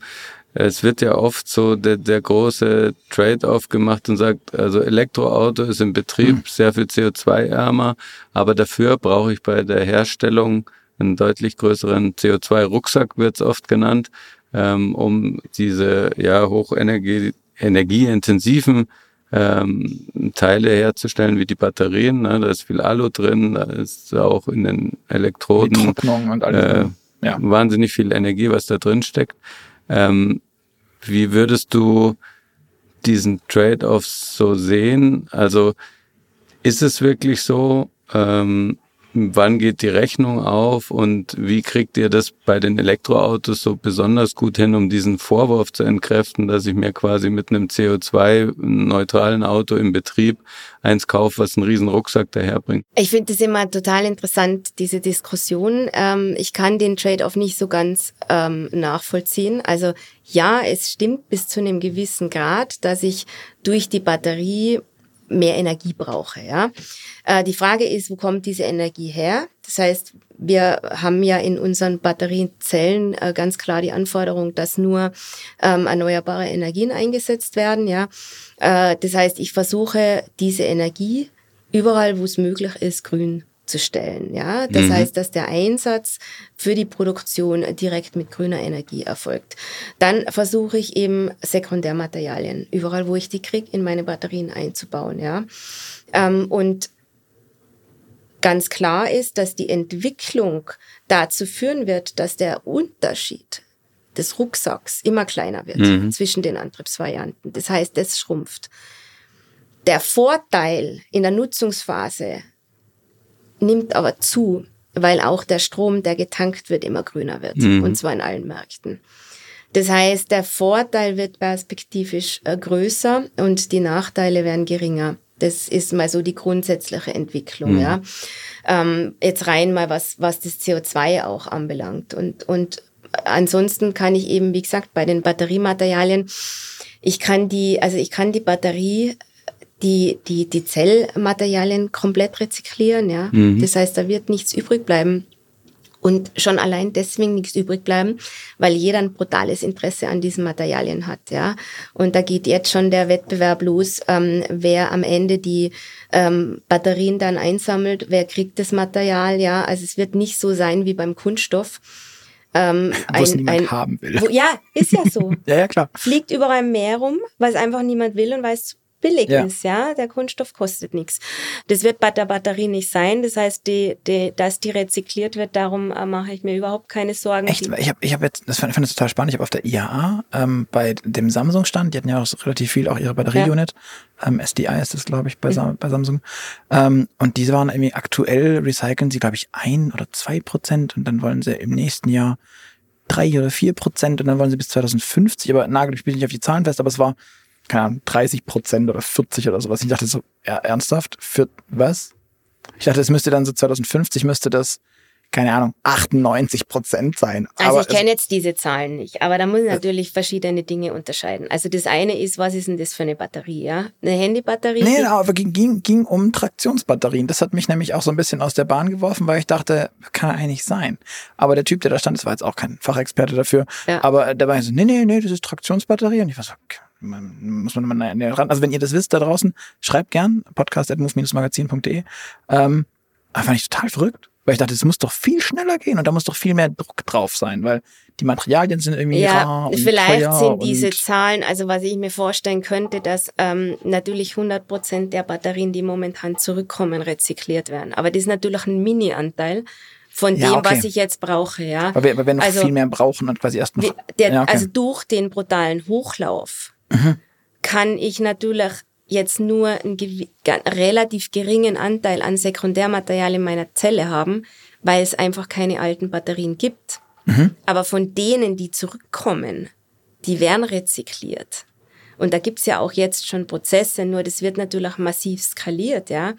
Speaker 3: Es wird ja oft so der, der große Trade-off gemacht und sagt, also Elektroauto ist im Betrieb mhm. sehr viel CO2-ärmer, aber dafür brauche ich bei der Herstellung einen deutlich größeren CO2-Rucksack wird es oft genannt, ähm, um diese ja hochenergie energieintensiven ähm, Teile herzustellen, wie die Batterien. Ne? Da ist viel Alu drin, da ist auch in den Elektroden und alles, äh, ja. wahnsinnig viel Energie, was da drin steckt. Ähm, wie würdest du diesen Trade-off so sehen? Also ist es wirklich so, ähm, wann geht die Rechnung auf und wie kriegt ihr das bei den Elektroautos so besonders gut hin, um diesen Vorwurf zu entkräften, dass ich mir quasi mit einem CO2-neutralen Auto im Betrieb eins kaufe, was einen riesen Rucksack daherbringt?
Speaker 2: Ich finde das immer total interessant, diese Diskussion. Ähm, ich kann den Trade-off nicht so ganz ähm, nachvollziehen. Also ja, es stimmt bis zu einem gewissen Grad, dass ich durch die Batterie mehr Energie brauche. Ja? Äh, die Frage ist, wo kommt diese Energie her? Das heißt, wir haben ja in unseren Batteriezellen äh, ganz klar die Anforderung, dass nur ähm, erneuerbare Energien eingesetzt werden. Ja? Äh, das heißt, ich versuche diese Energie überall, wo es möglich ist, grün zu stellen. Ja, das mhm. heißt, dass der Einsatz für die Produktion direkt mit grüner Energie erfolgt. Dann versuche ich eben Sekundärmaterialien überall, wo ich die kriege, in meine Batterien einzubauen. Ja, ähm, und ganz klar ist, dass die Entwicklung dazu führen wird, dass der Unterschied des Rucksacks immer kleiner wird mhm. zwischen den Antriebsvarianten. Das heißt, es schrumpft. Der Vorteil in der Nutzungsphase nimmt aber zu, weil auch der Strom, der getankt wird, immer grüner wird. Mhm. Und zwar in allen Märkten. Das heißt, der Vorteil wird perspektivisch äh, größer und die Nachteile werden geringer. Das ist mal so die grundsätzliche Entwicklung, mhm. ja. Ähm, jetzt rein mal was, was das CO2 auch anbelangt. Und, und ansonsten kann ich eben, wie gesagt, bei den Batteriematerialien, ich kann die, also ich kann die Batterie die, die, die Zellmaterialien komplett rezyklieren, ja. Mhm. Das heißt, da wird nichts übrig bleiben. und schon allein deswegen nichts übrig bleiben, weil jeder ein brutales Interesse an diesen Materialien hat, ja. Und da geht jetzt schon der Wettbewerb los, ähm, wer am Ende die ähm, Batterien dann einsammelt, wer kriegt das Material, ja. Also es wird nicht so sein wie beim Kunststoff.
Speaker 1: Ähm, wo es niemand ein, haben will.
Speaker 2: Wo, ja, ist ja so.
Speaker 1: ja, ja, klar.
Speaker 2: Fliegt überall im Meer rum, weil es einfach niemand will und weil es billig ja. ist, ja. Der Kunststoff kostet nichts. Das wird bei der Batterie nicht sein. Das heißt, die, die, dass die rezykliert wird, darum äh, mache ich mir überhaupt keine Sorgen.
Speaker 1: Echt? Ich habe ich hab jetzt, das fand, fand ich total spannend. Ich habe auf der IAA ähm, bei dem Samsung stand, die hatten ja auch relativ viel, auch ihre Batterieunit. Ja. Ähm, SDI ist das, glaube ich, bei, mhm. bei Samsung. Ähm, und diese waren irgendwie aktuell recyceln sie, glaube ich, ein oder zwei Prozent und dann wollen sie im nächsten Jahr drei oder vier Prozent und dann wollen sie bis 2050, aber nagel ich bin nicht auf die Zahlen fest, aber es war keine Ahnung, 30 Prozent oder 40 oder sowas. Ich dachte so, ja, ernsthaft? Für was? Ich dachte, es müsste dann so 2050 müsste das, keine Ahnung, 98 Prozent sein.
Speaker 2: Also aber ich kenne jetzt diese Zahlen nicht, aber da muss ich natürlich verschiedene Dinge unterscheiden. Also das eine ist, was ist denn das für eine Batterie, ja? Eine Handybatterie?
Speaker 1: Nee, aber ging, ging, ging um Traktionsbatterien. Das hat mich nämlich auch so ein bisschen aus der Bahn geworfen, weil ich dachte, kann eigentlich sein. Aber der Typ, der da stand, das war jetzt auch kein Fachexperte dafür, ja. aber der war so, nee, nee, nee, das ist Traktionsbatterie. Und ich war so, okay muss man mal näher ran. Also wenn ihr das wisst da draußen, schreibt gern podcast.move-magazin.de. Ähm, fand ich total verrückt, weil ich dachte, es muss doch viel schneller gehen und da muss doch viel mehr Druck drauf sein, weil die Materialien sind irgendwie
Speaker 2: ja, rar und vielleicht sind diese Zahlen, also was ich mir vorstellen könnte, dass ähm, natürlich 100 Prozent der Batterien, die momentan zurückkommen, rezykliert werden. Aber das ist natürlich ein Mini-Anteil von ja, dem, okay. was ich jetzt brauche, ja.
Speaker 1: Weil wir, weil wir noch also, viel mehr brauchen und quasi erst noch.
Speaker 2: Der, ja, okay. Also durch den brutalen Hochlauf mhm. kann ich natürlich jetzt nur einen relativ geringen Anteil an Sekundärmaterial in meiner Zelle haben, weil es einfach keine alten Batterien gibt. Mhm. Aber von denen, die zurückkommen, die werden rezykliert. Und da gibt's ja auch jetzt schon Prozesse, nur das wird natürlich massiv skaliert, ja.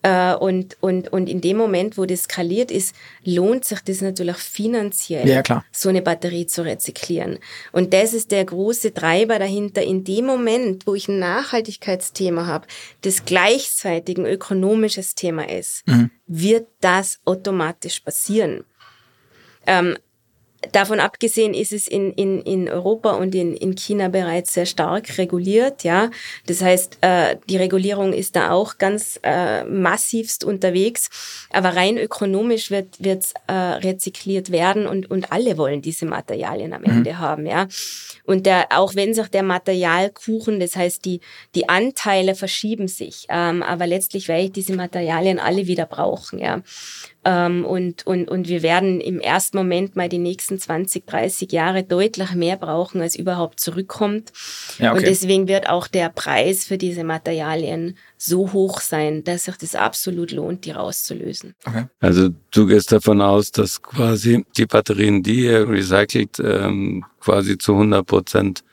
Speaker 2: Äh, und, und, und in dem Moment, wo das skaliert ist, lohnt sich das natürlich finanziell,
Speaker 1: ja, klar.
Speaker 2: so eine Batterie zu rezyklieren. Und das ist der große Treiber dahinter. In dem Moment, wo ich ein Nachhaltigkeitsthema habe, das gleichzeitig ein ökonomisches Thema ist, mhm. wird das automatisch passieren. Ähm, Davon abgesehen ist es in, in, in Europa und in, in China bereits sehr stark reguliert, ja. Das heißt, äh, die Regulierung ist da auch ganz äh, massivst unterwegs. Aber rein ökonomisch wird wird's, äh, rezykliert werden und, und alle wollen diese Materialien am mhm. Ende haben, ja. Und der, auch wenn sich der Materialkuchen, das heißt, die, die Anteile verschieben sich, ähm, aber letztlich werde ich diese Materialien alle wieder brauchen, ja. Ähm, und, und, und wir werden im ersten Moment mal die nächsten 20, 30 Jahre deutlich mehr brauchen, als überhaupt zurückkommt. Ja, okay. Und deswegen wird auch der Preis für diese Materialien so hoch sein, dass sich das absolut lohnt, die rauszulösen.
Speaker 3: Okay. Also du gehst davon aus, dass quasi die Batterien, die ihr recycelt, ähm, quasi zu 100 Prozent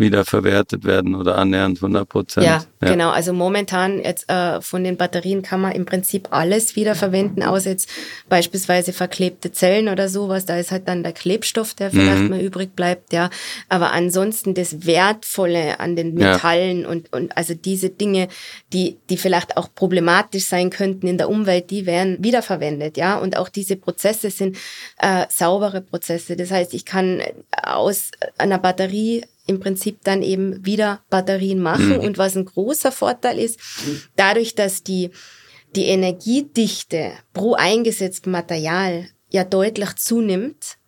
Speaker 3: wieder verwertet werden oder annähernd 100 Prozent.
Speaker 2: Ja, ja, genau. Also momentan jetzt äh, von den Batterien kann man im Prinzip alles wiederverwenden, außer jetzt beispielsweise verklebte Zellen oder sowas. Da ist halt dann der Klebstoff, der vielleicht mhm. mal übrig bleibt, ja. Aber ansonsten das Wertvolle an den Metallen ja. und, und also diese Dinge, die, die vielleicht auch problematisch sein könnten in der Umwelt, die werden wiederverwendet, ja. Und auch diese Prozesse sind äh, saubere Prozesse. Das heißt, ich kann aus einer Batterie im Prinzip dann eben wieder Batterien machen. Mhm. Und was ein großer Vorteil ist, dadurch, dass die, die Energiedichte pro eingesetztem Material ja deutlich zunimmt,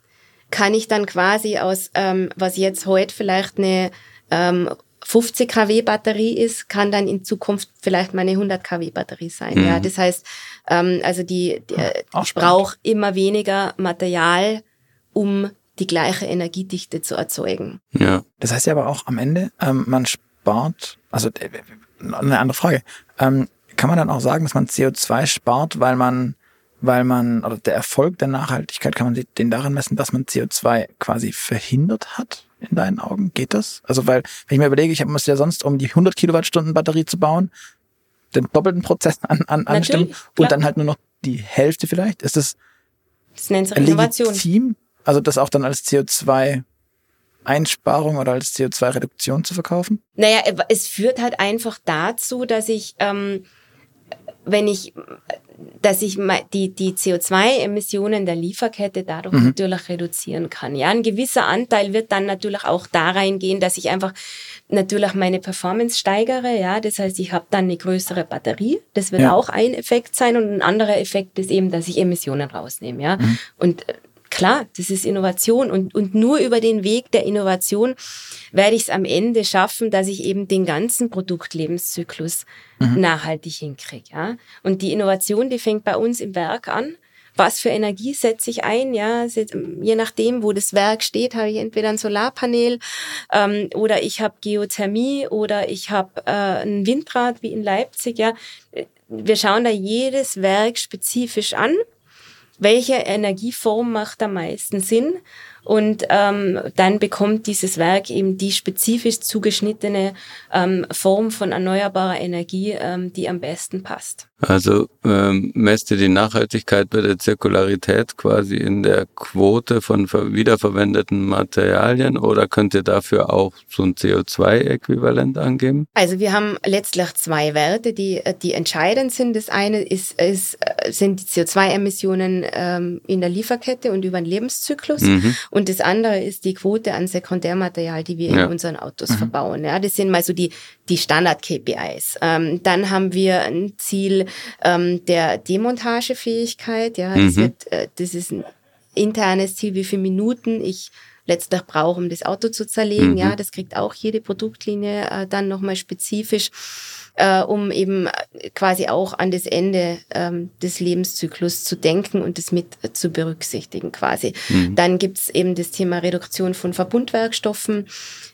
Speaker 2: kann ich dann quasi aus, ähm, was jetzt heute vielleicht eine ähm, 50 kW Batterie ist, kann dann in Zukunft vielleicht meine 100 kW Batterie sein. Mhm. Ja, das heißt, ähm, also die, die äh, ich brauche immer weniger Material, um die gleiche Energiedichte zu erzeugen.
Speaker 1: Ja. Das heißt ja aber auch am Ende, ähm, man spart, also äh, eine andere Frage, ähm, kann man dann auch sagen, dass man CO2 spart, weil man, weil man, oder der Erfolg der Nachhaltigkeit, kann man den daran messen, dass man CO2 quasi verhindert hat? In deinen Augen? Geht das? Also, weil, wenn ich mir überlege, ich muss ja sonst, um die 100 Kilowattstunden Batterie zu bauen, den doppelten Prozess an, an, anstimmen und dann halt nur noch die Hälfte vielleicht. Ist das,
Speaker 2: das nennt sich Innovation.
Speaker 1: legitim? Also das auch dann als CO2 Einsparung oder als CO2-Reduktion zu verkaufen?
Speaker 2: Naja, es führt halt einfach dazu, dass ich ähm, wenn ich dass ich die, die CO2-Emissionen der Lieferkette dadurch mhm. natürlich reduzieren kann. Ja, ein gewisser Anteil wird dann natürlich auch da reingehen, dass ich einfach natürlich meine Performance steigere. Ja, das heißt, ich habe dann eine größere Batterie. Das wird ja. auch ein Effekt sein und ein anderer Effekt ist eben, dass ich Emissionen rausnehme. Ja, mhm. und äh, klar, das ist Innovation und, und nur über den Weg der Innovation werde ich es am Ende schaffen, dass ich eben den ganzen Produktlebenszyklus mhm. nachhaltig hinkriege. Ja? Und die Innovation, die fängt bei uns im Werk an. Was für Energie setze ich ein? Ja, je nachdem, wo das Werk steht, habe ich entweder ein Solarpanel ähm, oder ich habe Geothermie oder ich habe äh, ein Windrad wie in Leipzig. Ja, wir schauen da jedes Werk spezifisch an welche Energieform macht am meisten Sinn und ähm, dann bekommt dieses Werk eben die spezifisch zugeschnittene ähm, Form von erneuerbarer Energie, ähm, die am besten passt.
Speaker 3: Also ähm, messt ihr die Nachhaltigkeit bei der Zirkularität quasi in der Quote von wiederverwendeten Materialien oder könnt ihr dafür auch so ein CO2-Äquivalent angeben?
Speaker 2: Also wir haben letztlich zwei Werte, die, die entscheidend sind. Das eine ist, ist sind die CO2-Emissionen ähm, in der Lieferkette und über den Lebenszyklus. Mhm. Und das andere ist die Quote an Sekundärmaterial, die wir ja. in unseren Autos mhm. verbauen. Ja, das sind mal so die, die Standard-KPIs. Ähm, dann haben wir ein Ziel ähm, der Demontagefähigkeit. Ja, mhm. das, wird, äh, das ist ein internes Ziel, wie viele Minuten ich letztlich brauche, um das Auto zu zerlegen. Mhm. Ja, das kriegt auch jede Produktlinie äh, dann nochmal spezifisch äh, um eben äh, quasi auch an das Ende ähm, des Lebenszyklus zu denken und das mit äh, zu berücksichtigen quasi. Mhm. Dann gibt's eben das Thema Reduktion von Verbundwerkstoffen.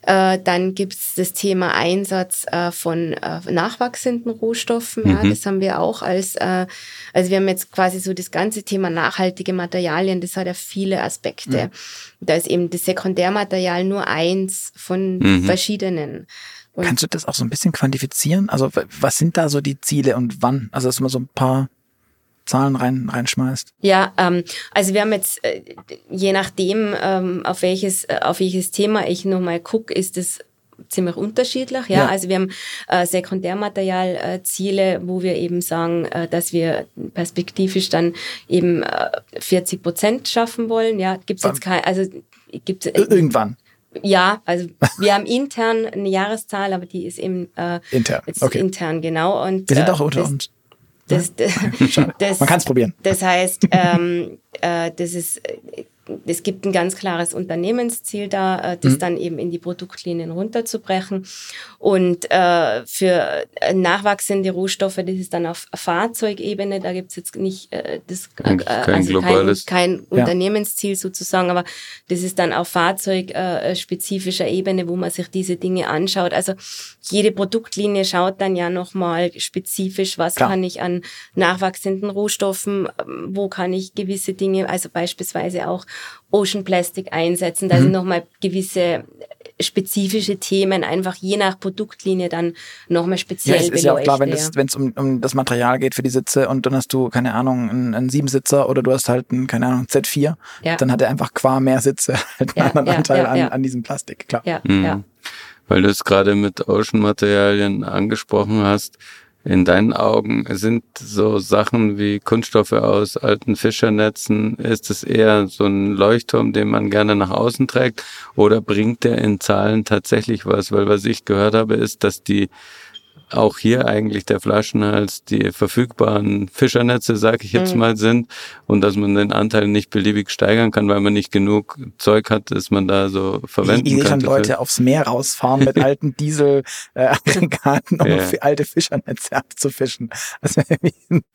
Speaker 2: Äh, dann gibt's das Thema Einsatz äh, von äh, nachwachsenden Rohstoffen. Mhm. Ja, das haben wir auch als, äh, also wir haben jetzt quasi so das ganze Thema nachhaltige Materialien, das hat ja viele Aspekte. Mhm. Da ist eben das Sekundärmaterial nur eins von mhm. verschiedenen.
Speaker 1: Und Kannst du das auch so ein bisschen quantifizieren? Also was sind da so die Ziele und wann? Also dass man so ein paar Zahlen rein, reinschmeißt?
Speaker 2: Ja, ähm, also wir haben jetzt, äh, je nachdem, ähm, auf welches, äh, auf welches Thema ich nochmal gucke, ist es ziemlich unterschiedlich. Ja, ja. also wir haben äh, Sekundärmaterialziele, äh, wo wir eben sagen, äh, dass wir perspektivisch dann eben äh, 40 Prozent schaffen wollen. Ja, gibt's jetzt kein, also gibt's
Speaker 1: irgendwann.
Speaker 2: Ja, also wir haben intern eine Jahreszahl, aber die ist eben äh,
Speaker 1: intern. Okay.
Speaker 2: intern genau. Und
Speaker 1: wir sind äh, auch unter das, uns.
Speaker 2: Das, das,
Speaker 1: das, Man kann es probieren.
Speaker 2: Das heißt, ähm, äh, das ist es gibt ein ganz klares Unternehmensziel da, äh, das mhm. dann eben in die Produktlinien runterzubrechen. Und äh, für nachwachsende Rohstoffe, das ist dann auf Fahrzeugebene, da gibt's jetzt nicht äh, das
Speaker 3: kein, äh, also kein,
Speaker 2: kein ja. Unternehmensziel sozusagen, aber das ist dann auf fahrzeugspezifischer äh, Ebene, wo man sich diese Dinge anschaut. Also jede Produktlinie schaut dann ja nochmal spezifisch, was Klar. kann ich an nachwachsenden Rohstoffen, ähm, wo kann ich gewisse Dinge, also beispielsweise auch Ocean Plastic einsetzen. Da mhm. sind nochmal gewisse spezifische Themen einfach je nach Produktlinie dann nochmal speziell ja,
Speaker 1: es ist ja auch klar, wenn es um, um das Material geht für die Sitze und dann hast du, keine Ahnung, einen, einen Siebensitzer oder du hast halt einen, keine Ahnung, Z4, ja. dann hat er einfach qua mehr Sitze halt einen ja, anderen Anteil an, an diesem Plastik, klar.
Speaker 2: Ja, mhm. ja.
Speaker 3: Weil du es gerade mit Ocean-Materialien angesprochen hast, in deinen Augen sind so Sachen wie Kunststoffe aus alten Fischernetzen, ist es eher so ein Leuchtturm, den man gerne nach außen trägt oder bringt der in Zahlen tatsächlich was? Weil was ich gehört habe, ist, dass die auch hier eigentlich der Flaschenhals die verfügbaren Fischernetze, sage ich jetzt mhm. mal, sind und dass man den Anteil nicht beliebig steigern kann, weil man nicht genug Zeug hat, dass man da so verwenden
Speaker 1: ich,
Speaker 3: ich
Speaker 1: kann. Leute für. aufs Meer rausfahren mit alten Dieselaggregaten, um ja. alte Fischernetze abzufischen.
Speaker 2: Also,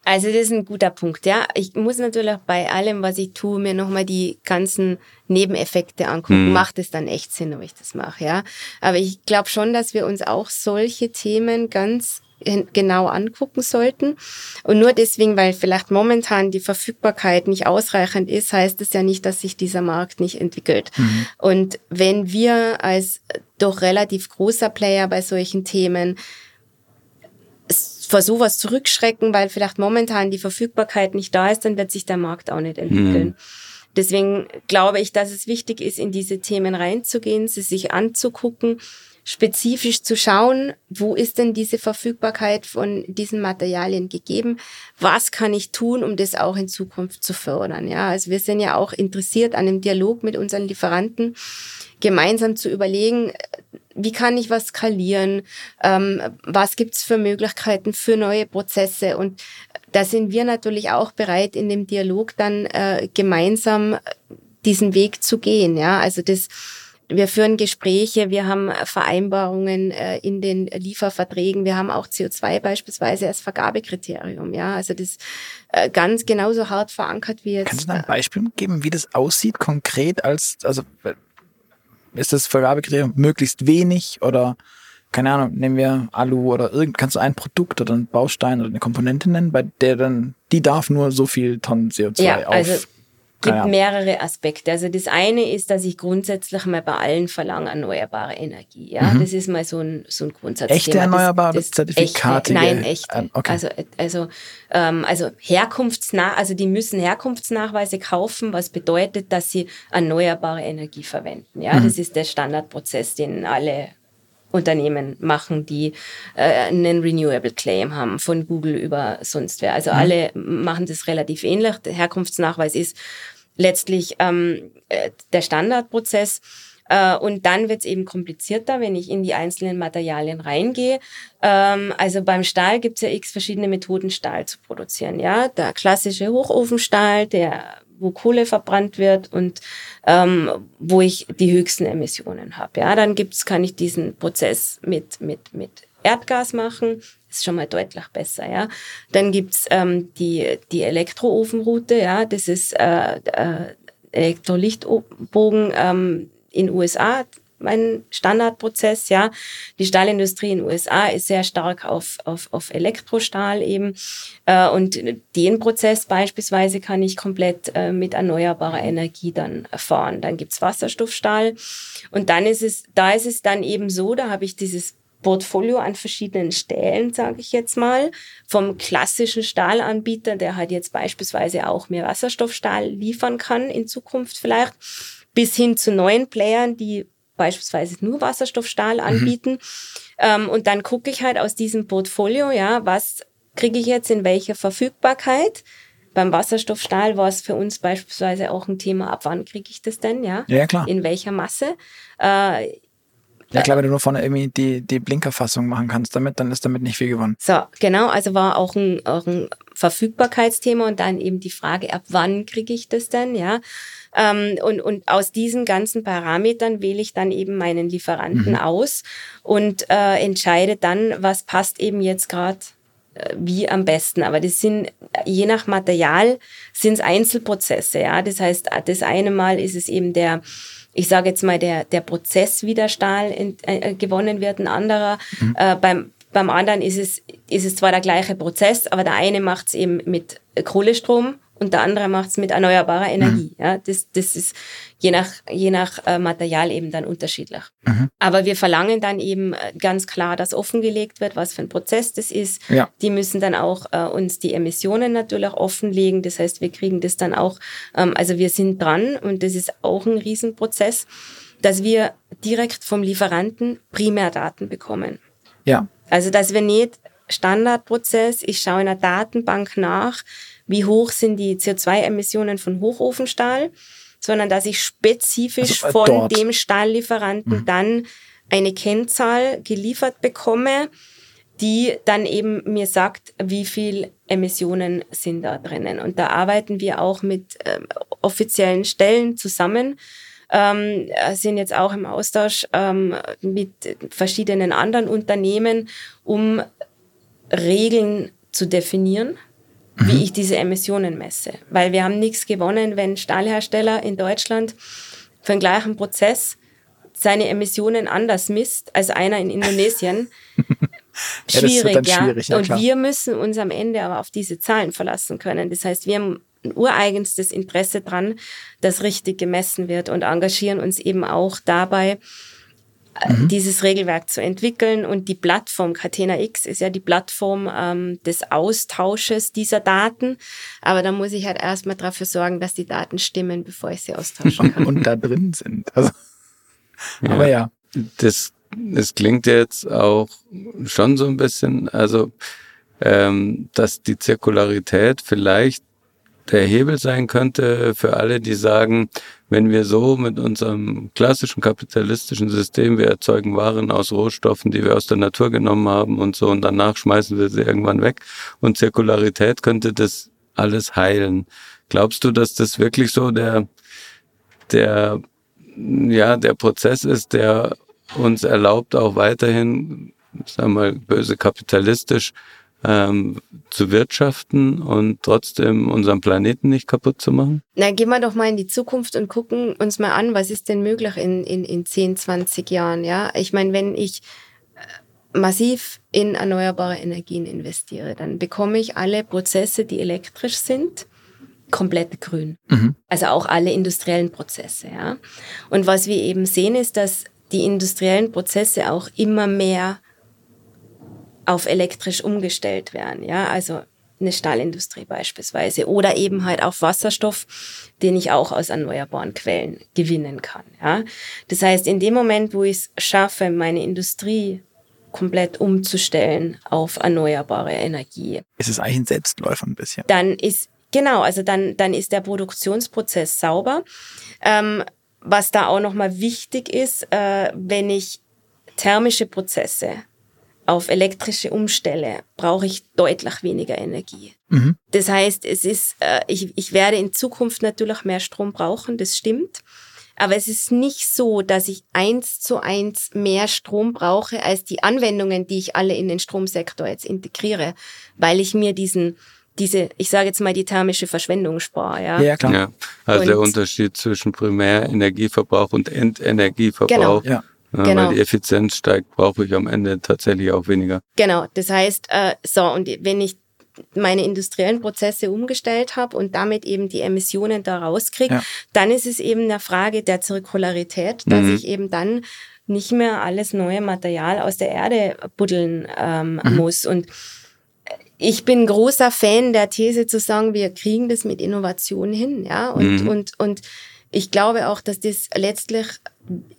Speaker 2: also das ist ein guter Punkt, ja. Ich muss natürlich bei allem, was ich tue, mir nochmal die ganzen Nebeneffekte angucken. Mhm. Macht es dann echt Sinn, ob ich das mache, ja. Aber ich glaube schon, dass wir uns auch solche Themen ganz genau angucken sollten. Und nur deswegen, weil vielleicht momentan die Verfügbarkeit nicht ausreichend ist, heißt es ja nicht, dass sich dieser Markt nicht entwickelt. Mhm. Und wenn wir als doch relativ großer Player bei solchen Themen vor sowas zurückschrecken, weil vielleicht momentan die Verfügbarkeit nicht da ist, dann wird sich der Markt auch nicht entwickeln. Mhm. Deswegen glaube ich, dass es wichtig ist, in diese Themen reinzugehen, sie sich anzugucken, spezifisch zu schauen, wo ist denn diese Verfügbarkeit von diesen Materialien gegeben? Was kann ich tun, um das auch in Zukunft zu fördern? Ja, also wir sind ja auch interessiert an dem Dialog mit unseren Lieferanten, gemeinsam zu überlegen, wie kann ich was skalieren? Ähm, was gibt's für Möglichkeiten für neue Prozesse? Und da sind wir natürlich auch bereit, in dem Dialog dann äh, gemeinsam diesen Weg zu gehen. Ja, also das wir führen Gespräche, wir haben Vereinbarungen äh, in den Lieferverträgen, wir haben auch CO2 beispielsweise als Vergabekriterium. Ja, also das äh, ganz genauso hart verankert wie jetzt.
Speaker 1: Kannst du ein Beispiel geben, wie das aussieht konkret als, also ist das Vergabekriterium möglichst wenig oder keine Ahnung, nehmen wir Alu oder irgend, kannst du ein Produkt oder einen Baustein oder eine Komponente nennen, bei der dann, die darf nur so viel Tonnen CO2
Speaker 2: ja, auf. Also gibt ja. mehrere Aspekte. Also das eine ist, dass ich grundsätzlich mal bei allen verlange erneuerbare Energie. Ja, mhm. das ist mal so ein, so ein Grundsatz.
Speaker 1: Echte erneuerbare das, Zertifikate?
Speaker 2: Echte, nein, echte. Ähm, okay. Also, also, ähm, also Herkunftsnach, also die müssen Herkunftsnachweise kaufen, was bedeutet, dass sie erneuerbare Energie verwenden. Ja, mhm. das ist der Standardprozess, den alle Unternehmen machen, die äh, einen Renewable Claim haben, von Google über sonst wer. Also mhm. alle machen das relativ ähnlich. Der Herkunftsnachweis ist letztlich ähm, äh, der Standardprozess. Äh, und dann wird es eben komplizierter, wenn ich in die einzelnen Materialien reingehe. Ähm, also beim Stahl gibt es ja x verschiedene Methoden, Stahl zu produzieren. Ja, der klassische Hochofenstahl, der wo Kohle verbrannt wird und ähm, wo ich die höchsten Emissionen habe. Ja, dann gibt's, kann ich diesen Prozess mit mit mit Erdgas machen ist schon mal deutlich besser, ja. Dann gibt's ähm, die, die Elektroofenroute, ja, das ist äh, äh, Elektrolichtbogen ähm, in USA, mein Standardprozess, ja. Die Stahlindustrie in den USA ist sehr stark auf, auf, auf Elektrostahl eben. Äh, und den Prozess beispielsweise kann ich komplett äh, mit erneuerbarer Energie dann erfahren. Dann gibt's Wasserstoffstahl. Und dann ist es, da ist es dann eben so, da habe ich dieses Portfolio an verschiedenen Stellen, sage ich jetzt mal, vom klassischen Stahlanbieter, der halt jetzt beispielsweise auch mehr Wasserstoffstahl liefern kann in Zukunft vielleicht, bis hin zu neuen Playern, die beispielsweise nur Wasserstoffstahl mhm. anbieten. Mhm. Ähm, und dann gucke ich halt aus diesem Portfolio, ja, was kriege ich jetzt in welcher Verfügbarkeit? Beim Wasserstoffstahl war es für uns beispielsweise auch ein Thema, ab wann kriege ich das denn, ja?
Speaker 1: Ja, klar.
Speaker 2: In welcher Masse? Äh,
Speaker 1: ja klar, wenn du nur vorne irgendwie die, die Blinkerfassung machen kannst damit, dann ist damit nicht viel gewonnen.
Speaker 2: So, genau, also war auch ein, auch ein Verfügbarkeitsthema und dann eben die Frage, ab wann kriege ich das denn, ja? Ähm, und, und aus diesen ganzen Parametern wähle ich dann eben meinen Lieferanten mhm. aus und äh, entscheide dann, was passt eben jetzt gerade äh, wie am besten. Aber das sind, je nach Material, sind es Einzelprozesse. Ja, Das heißt, das eine Mal ist es eben der, ich sage jetzt mal, der, der Prozess, wie der Stahl in, äh, gewonnen wird, ein anderer. Mhm. Äh, beim, beim anderen ist es, ist es zwar der gleiche Prozess, aber der eine macht es eben mit Kohlestrom und der andere macht es mit erneuerbarer Energie. Mhm. Ja, das, das ist je nach, je nach äh, Material eben dann unterschiedlich. Mhm. Aber wir verlangen dann eben äh, ganz klar, dass offengelegt wird, was für ein Prozess das ist. Ja. Die müssen dann auch äh, uns die Emissionen natürlich offenlegen. Das heißt, wir kriegen das dann auch, ähm, also wir sind dran und das ist auch ein Riesenprozess, dass wir direkt vom Lieferanten Primärdaten bekommen.
Speaker 1: Ja.
Speaker 2: Also, dass wir nicht Standardprozess, ich schaue in der Datenbank nach, wie hoch sind die CO2-Emissionen von Hochofenstahl, sondern dass ich spezifisch also, äh, von dort. dem Stahllieferanten mhm. dann eine Kennzahl geliefert bekomme, die dann eben mir sagt, wie viel Emissionen sind da drinnen. Und da arbeiten wir auch mit äh, offiziellen Stellen zusammen, ähm, sind jetzt auch im Austausch ähm, mit verschiedenen anderen Unternehmen, um Regeln zu definieren mhm. wie ich diese Emissionen messe. Weil wir haben nichts gewonnen, wenn Stahlhersteller in Deutschland für den gleichen Prozess seine Emissionen anders misst als einer in Indonesien. schwierig, ja. Schwierig, ja. Und klar. wir müssen uns am Ende aber auf diese Zahlen verlassen können. Das heißt, wir haben ein ureigenstes Interesse dran, dass richtig gemessen wird und engagieren uns eben auch dabei, mhm. dieses Regelwerk zu entwickeln. Und die Plattform Catena X ist ja die Plattform ähm, des Austausches dieser Daten. Aber da muss ich halt erstmal dafür sorgen, dass die Daten stimmen, bevor ich sie austauschen kann.
Speaker 1: Und da drin sind. Also, ja. Aber ja.
Speaker 3: Das, das klingt jetzt auch schon so ein bisschen, also ähm, dass die Zirkularität vielleicht der Hebel sein könnte für alle, die sagen, wenn wir so mit unserem klassischen kapitalistischen System, wir erzeugen Waren aus Rohstoffen, die wir aus der Natur genommen haben und so, und danach schmeißen wir sie irgendwann weg. Und Zirkularität könnte das alles heilen. Glaubst du, dass das wirklich so der, der, ja, der Prozess ist, der uns erlaubt, auch weiterhin, sagen wir mal, böse kapitalistisch ähm, zu wirtschaften und trotzdem unseren Planeten nicht kaputt zu machen?
Speaker 2: Na, gehen wir doch mal in die Zukunft und gucken uns mal an, was ist denn möglich in, in, in 10, 20 Jahren. Ja, ich meine, wenn ich äh, massiv in erneuerbare Energien investiere, dann bekomme ich alle Prozesse, die elektrisch sind, komplett grün. Mhm. Also auch alle industriellen Prozesse. Ja. Und was wir eben sehen, ist, dass die industriellen Prozesse auch immer mehr auf elektrisch umgestellt werden. Ja, also eine Stahlindustrie beispielsweise oder eben halt auch Wasserstoff, den ich auch aus erneuerbaren Quellen gewinnen kann. Ja, das heißt, in dem Moment, wo ich es schaffe, meine Industrie komplett umzustellen auf erneuerbare Energie,
Speaker 1: ist es eigentlich ein Selbstläufer ein bisschen.
Speaker 2: Dann ist genau, also dann dann ist der Produktionsprozess sauber. Ähm, was da auch nochmal wichtig ist, äh, wenn ich thermische Prozesse auf elektrische umstelle, brauche ich deutlich weniger Energie. Mhm. Das heißt, es ist, äh, ich, ich werde in Zukunft natürlich mehr Strom brauchen, das stimmt. Aber es ist nicht so, dass ich eins zu eins mehr Strom brauche als die Anwendungen, die ich alle in den Stromsektor jetzt integriere, weil ich mir diesen diese, ich sage jetzt mal, die thermische Verschwendung spare. Ja,
Speaker 3: ja klar. Ja, also und der Unterschied zwischen Primärenergieverbrauch und Endenergieverbrauch. Genau. Ja ja, genau. Weil die Effizienz steigt, brauche ich am Ende tatsächlich auch weniger.
Speaker 2: Genau, das heißt, äh, so, und wenn ich meine industriellen Prozesse umgestellt habe und damit eben die Emissionen da rauskriege, ja. dann ist es eben eine Frage der Zirkularität, dass mhm. ich eben dann nicht mehr alles neue Material aus der Erde buddeln ähm, mhm. muss. Und ich bin großer Fan der These zu sagen, wir kriegen das mit Innovation hin, ja, und, mhm. und, und ich glaube auch, dass das letztlich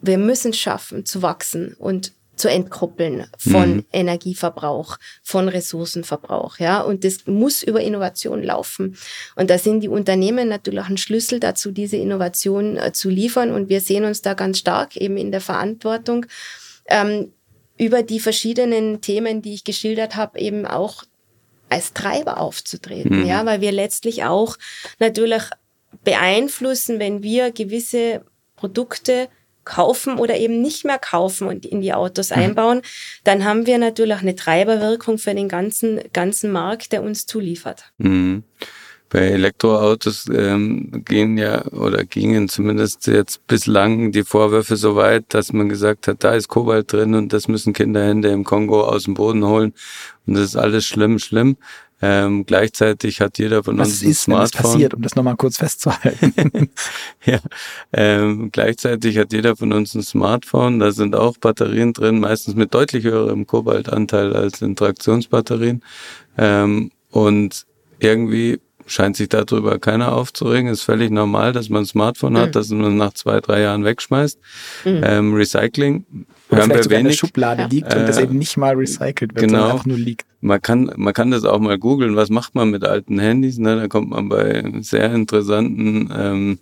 Speaker 2: wir müssen schaffen zu wachsen und zu entkoppeln von mhm. Energieverbrauch, von Ressourcenverbrauch, ja. Und das muss über Innovation laufen. Und da sind die Unternehmen natürlich auch ein Schlüssel dazu, diese Innovation äh, zu liefern. Und wir sehen uns da ganz stark eben in der Verantwortung, ähm, über die verschiedenen Themen, die ich geschildert habe, eben auch als Treiber aufzutreten, mhm. ja, weil wir letztlich auch natürlich beeinflussen, wenn wir gewisse Produkte kaufen oder eben nicht mehr kaufen und in die Autos mhm. einbauen, dann haben wir natürlich eine Treiberwirkung für den ganzen, ganzen Markt, der uns zuliefert.
Speaker 3: Mhm. Bei Elektroautos ähm, gehen ja oder gingen zumindest jetzt bislang die Vorwürfe so weit, dass man gesagt hat, da ist Kobalt drin und das müssen Kinderhände im Kongo aus dem Boden holen und das ist alles schlimm, schlimm. Ähm, gleichzeitig hat jeder von
Speaker 1: Was
Speaker 3: uns
Speaker 1: ein ist, Smartphone. Was passiert, um das nochmal kurz festzuhalten?
Speaker 3: ja, ähm, gleichzeitig hat jeder von uns ein Smartphone. Da sind auch Batterien drin, meistens mit deutlich höherem Kobaltanteil als in Traktionsbatterien. Ähm, und irgendwie scheint sich darüber keiner aufzuregen. Ist völlig normal, dass man ein Smartphone hat, mhm. das man nach zwei, drei Jahren wegschmeißt. Mhm. Ähm, Recycling
Speaker 1: hören wir wenig. in der Schublade liegt äh, und das eben nicht mal recycelt wird,
Speaker 3: genau. sondern einfach nur liegt. Man kann, man kann das auch mal googeln, was macht man mit alten Handys? Ne? Da kommt man bei sehr interessanten ähm,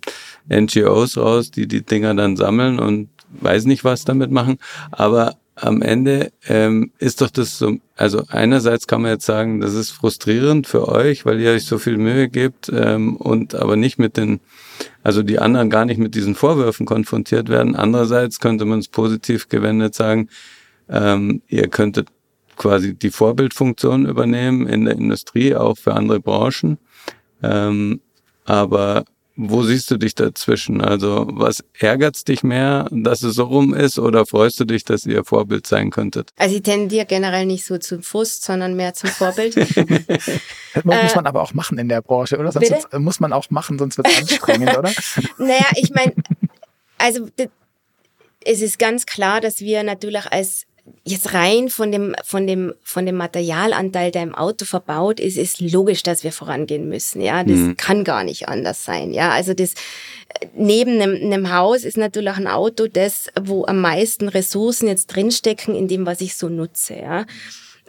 Speaker 3: NGOs raus, die die Dinger dann sammeln und weiß nicht, was damit machen. Aber am Ende ähm, ist doch das so, also einerseits kann man jetzt sagen, das ist frustrierend für euch, weil ihr euch so viel Mühe gebt ähm, und aber nicht mit den, also die anderen gar nicht mit diesen Vorwürfen konfrontiert werden. Andererseits könnte man es positiv gewendet sagen, ähm, ihr könntet quasi die Vorbildfunktion übernehmen in der Industrie, auch für andere Branchen. Ähm, aber wo siehst du dich dazwischen? Also was ärgert's dich mehr, dass es so rum ist oder freust du dich, dass ihr Vorbild sein könntet?
Speaker 2: Also ich tendiere generell nicht so zum Frust, sondern mehr zum Vorbild.
Speaker 1: das muss man aber auch machen in der Branche, oder? Sonst bitte? muss man auch machen, sonst wird es anstrengend, oder?
Speaker 2: Naja, ich meine, also es ist ganz klar, dass wir natürlich als jetzt rein von dem, von dem, von dem Materialanteil, der im Auto verbaut ist, ist logisch, dass wir vorangehen müssen. Ja, das mhm. kann gar nicht anders sein. Ja, also das, neben einem, einem Haus ist natürlich ein Auto das, wo am meisten Ressourcen jetzt drinstecken in dem, was ich so nutze. Ja.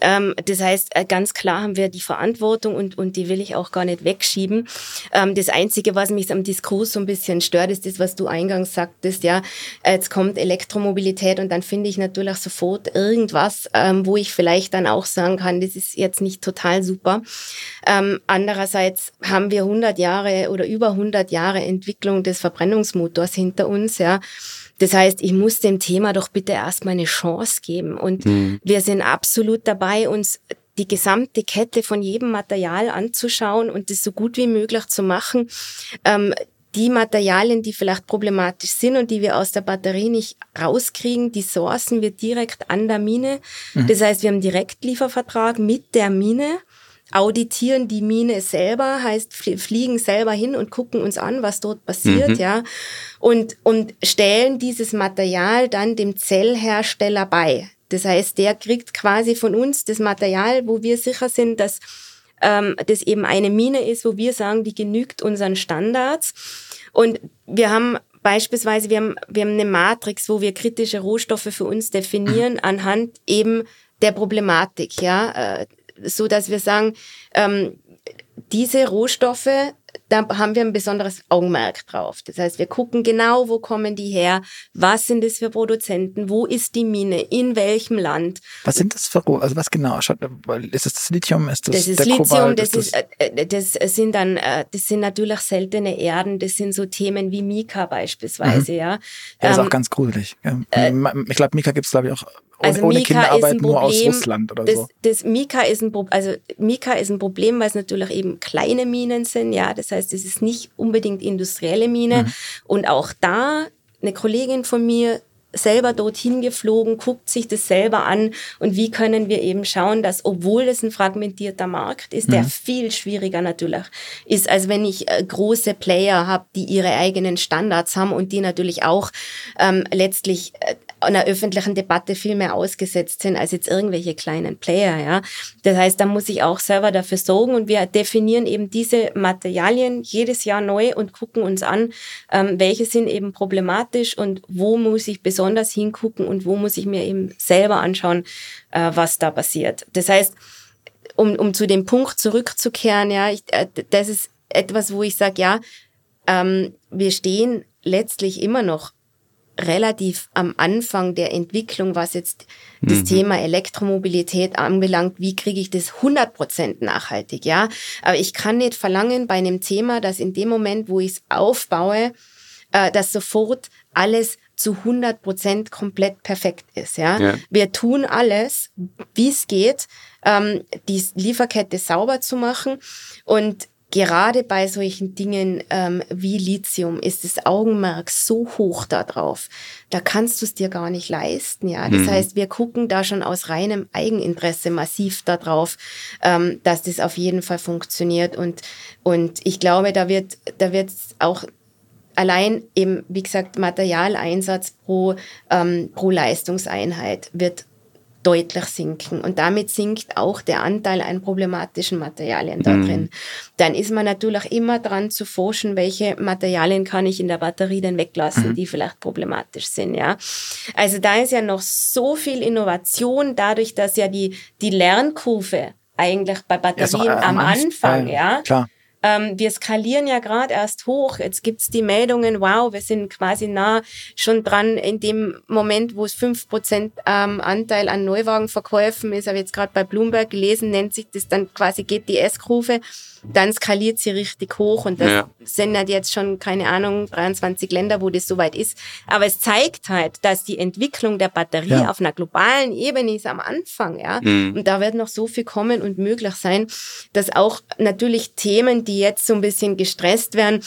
Speaker 2: Ähm, das heißt, äh, ganz klar haben wir die Verantwortung und, und die will ich auch gar nicht wegschieben. Ähm, das Einzige, was mich am Diskurs so ein bisschen stört, ist das, was du eingangs sagtest, ja, jetzt kommt Elektromobilität und dann finde ich natürlich sofort irgendwas, ähm, wo ich vielleicht dann auch sagen kann, das ist jetzt nicht total super. Ähm, andererseits haben wir 100 Jahre oder über 100 Jahre Entwicklung des Verbrennungsmotors hinter uns, ja. Das heißt, ich muss dem Thema doch bitte erstmal eine Chance geben. Und mhm. wir sind absolut dabei, uns die gesamte Kette von jedem Material anzuschauen und das so gut wie möglich zu machen. Ähm, die Materialien, die vielleicht problematisch sind und die wir aus der Batterie nicht rauskriegen, die sourcen wir direkt an der Mine. Mhm. Das heißt, wir haben Direktliefervertrag mit der Mine auditieren die Mine selber, heißt fliegen selber hin und gucken uns an, was dort passiert, mhm. ja, und, und stellen dieses Material dann dem Zellhersteller bei. Das heißt, der kriegt quasi von uns das Material, wo wir sicher sind, dass ähm, das eben eine Mine ist, wo wir sagen, die genügt unseren Standards. Und wir haben beispielsweise, wir haben, wir haben eine Matrix, wo wir kritische Rohstoffe für uns definieren anhand eben der Problematik, ja. Äh, so dass wir sagen, ähm, diese Rohstoffe da haben wir ein besonderes Augenmerk drauf. Das heißt, wir gucken genau, wo kommen die her, was sind das für Produzenten, wo ist die Mine, in welchem Land.
Speaker 1: Was sind das für, also was genau? Ist das das Lithium? Ist
Speaker 2: das, das ist Lithium, Kobalt, das, ist, das, äh, das sind dann, äh, das sind natürlich seltene Erden, das sind so Themen wie Mika beispielsweise, mhm. ja.
Speaker 1: Ja, das ist auch ähm, ganz gruselig. Äh, ich glaube, Mika gibt es, glaube ich, auch also ohne Mika Kinderarbeit nur aus Russland oder
Speaker 2: das,
Speaker 1: so.
Speaker 2: Das Mika ist ein also Mika ist ein Problem, weil es natürlich eben kleine Minen sind, ja. Das heißt, es ist nicht unbedingt industrielle Mine. Mhm. Und auch da eine Kollegin von mir selber dorthin geflogen, guckt sich das selber an und wie können wir eben schauen, dass obwohl es ein fragmentierter Markt ist, der mhm. viel schwieriger natürlich ist, als wenn ich äh, große Player habe, die ihre eigenen Standards haben und die natürlich auch ähm, letztlich äh, einer öffentlichen Debatte viel mehr ausgesetzt sind als jetzt irgendwelche kleinen Player. Ja, das heißt, da muss ich auch selber dafür sorgen und wir definieren eben diese Materialien jedes Jahr neu und gucken uns an, ähm, welche sind eben problematisch und wo muss ich besonders hingucken und wo muss ich mir eben selber anschauen, äh, was da passiert. Das heißt, um, um zu dem Punkt zurückzukehren, ja, ich, äh, das ist etwas, wo ich sage, ja, ähm, wir stehen letztlich immer noch relativ am Anfang der Entwicklung, was jetzt mhm. das Thema Elektromobilität anbelangt. Wie kriege ich das 100% nachhaltig? Ja, aber ich kann nicht verlangen bei einem Thema, dass in dem Moment, wo ich es aufbaue, äh, dass sofort alles zu 100 Prozent komplett perfekt ist. Ja? ja. Wir tun alles, wie es geht, ähm, die Lieferkette sauber zu machen und gerade bei solchen Dingen ähm, wie Lithium ist das Augenmerk so hoch da drauf. Da kannst du es dir gar nicht leisten. Ja, das mhm. heißt, wir gucken da schon aus reinem Eigeninteresse massiv da drauf, ähm, dass das auf jeden Fall funktioniert. Und und ich glaube, da wird da wird auch allein im, wie gesagt, Materialeinsatz pro, ähm, pro Leistungseinheit wird deutlich sinken. Und damit sinkt auch der Anteil an problematischen Materialien da mhm. drin. Dann ist man natürlich immer dran zu forschen, welche Materialien kann ich in der Batterie denn weglassen, mhm. die vielleicht problematisch sind, ja. Also da ist ja noch so viel Innovation dadurch, dass ja die, die Lernkurve eigentlich bei Batterien ja, am, am Anfang, ja, klar. Ähm, wir skalieren ja gerade erst hoch. Jetzt gibt's die Meldungen, wow, wir sind quasi nah schon dran in dem Moment, wo es fünf Prozent ähm, Anteil an Neuwagenverkäufen ist. Habe jetzt gerade bei Bloomberg gelesen, nennt sich das dann quasi GTS-Kurve dann skaliert sie richtig hoch und das ja. sind halt jetzt schon, keine Ahnung, 23 Länder, wo das soweit ist. Aber es zeigt halt, dass die Entwicklung der Batterie ja. auf einer globalen Ebene ist am Anfang, ja. Mhm. Und da wird noch so viel kommen und möglich sein, dass auch natürlich Themen, die jetzt so ein bisschen gestresst werden,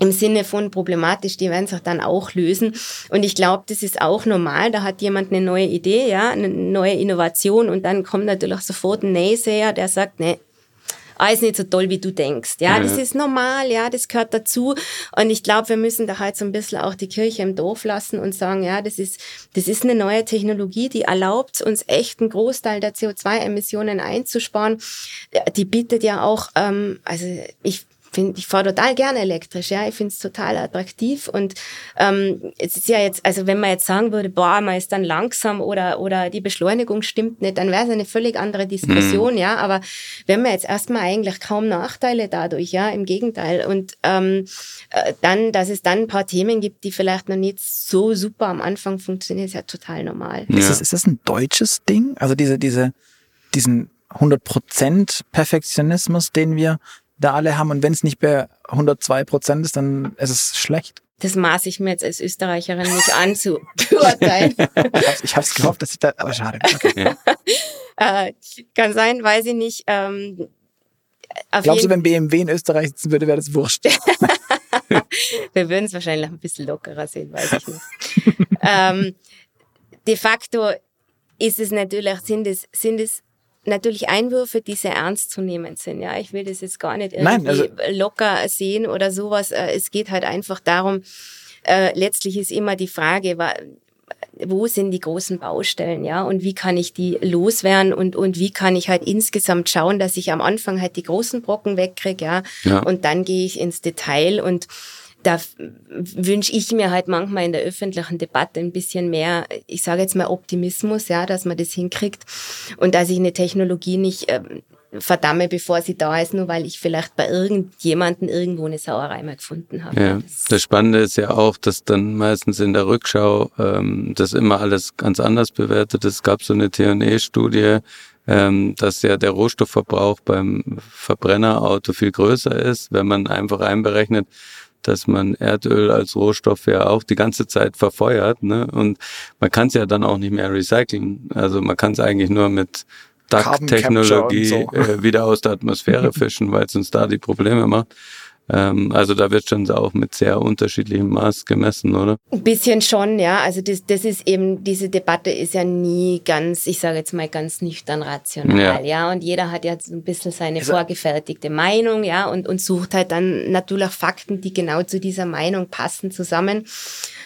Speaker 2: im Sinne von problematisch, die werden sich dann auch lösen. Und ich glaube, das ist auch normal. Da hat jemand eine neue Idee, ja, eine neue Innovation und dann kommt natürlich sofort ein Naysayer, der sagt, nee, alles nicht so toll, wie du denkst. Ja, ja. das ist normal, ja, das gehört dazu. Und ich glaube, wir müssen da halt so ein bisschen auch die Kirche im Dorf lassen und sagen, ja, das ist, das ist eine neue Technologie, die erlaubt uns echt einen Großteil der CO2-Emissionen einzusparen. Die bietet ja auch, ähm, also ich find, ich fahre total gerne elektrisch, ja, ich finde es total attraktiv und ähm, es ist ja jetzt, also wenn man jetzt sagen würde, boah, man ist dann langsam oder oder die Beschleunigung stimmt nicht, dann wäre es eine völlig andere Diskussion, mhm. ja, aber wenn man jetzt erstmal eigentlich kaum Nachteile dadurch, ja, im Gegenteil und ähm, äh, dann, dass es dann ein paar Themen gibt, die vielleicht noch nicht so super am Anfang funktionieren, ist ja total normal.
Speaker 1: Ja. Ist, das, ist das ein deutsches Ding? Also diese diese diesen 100% Perfektionismus, den wir da alle haben. Und wenn es nicht bei 102 Prozent ist, dann ist es schlecht.
Speaker 2: Das maße ich mir jetzt als Österreicherin nicht an zu beurteilen.
Speaker 1: ich habe es gehofft, dass ich da, aber schade. Okay.
Speaker 2: äh, kann sein, weiß ich nicht. Ähm,
Speaker 1: Glaubst du, wenn BMW in Österreich sitzen würde, wäre das wurscht?
Speaker 2: Wir würden es wahrscheinlich ein bisschen lockerer sehen, weiß ich nicht. ähm, de facto ist es natürlich, sind es, sind es natürlich Einwürfe, die sehr ernst zu nehmen sind. Ja, ich will das jetzt gar nicht irgendwie Nein, also locker sehen oder sowas. Äh, es geht halt einfach darum, äh, letztlich ist immer die Frage, wo sind die großen Baustellen, ja, und wie kann ich die loswerden und, und wie kann ich halt insgesamt schauen, dass ich am Anfang halt die großen Brocken wegkriege, ja, ja. und dann gehe ich ins Detail und da wünsche ich mir halt manchmal in der öffentlichen Debatte ein bisschen mehr, ich sage jetzt mal Optimismus, ja, dass man das hinkriegt und dass ich eine Technologie nicht äh, verdamme, bevor sie da ist, nur weil ich vielleicht bei irgendjemanden irgendwo eine Sauerei mal gefunden habe.
Speaker 3: Ja, das Spannende ist ja auch, dass dann meistens in der Rückschau ähm, das immer alles ganz anders bewertet. Es gab so eine T&E-Studie, ähm, dass ja der Rohstoffverbrauch beim Verbrennerauto viel größer ist, wenn man einfach einberechnet, dass man Erdöl als Rohstoff ja auch die ganze Zeit verfeuert. Ne? Und man kann es ja dann auch nicht mehr recyceln. Also man kann es eigentlich nur mit DAC-Technologie so. äh, wieder aus der Atmosphäre fischen, weil es uns da die Probleme macht. Ähm, also da wird schon auch mit sehr unterschiedlichem Maß gemessen, oder?
Speaker 2: Ein bisschen schon, ja. Also das, das ist eben, diese Debatte ist ja nie ganz, ich sage jetzt mal ganz nüchtern rational, ja. ja. Und jeder hat ja so ein bisschen seine also, vorgefertigte Meinung, ja, und, und sucht halt dann natürlich Fakten, die genau zu dieser Meinung passen, zusammen.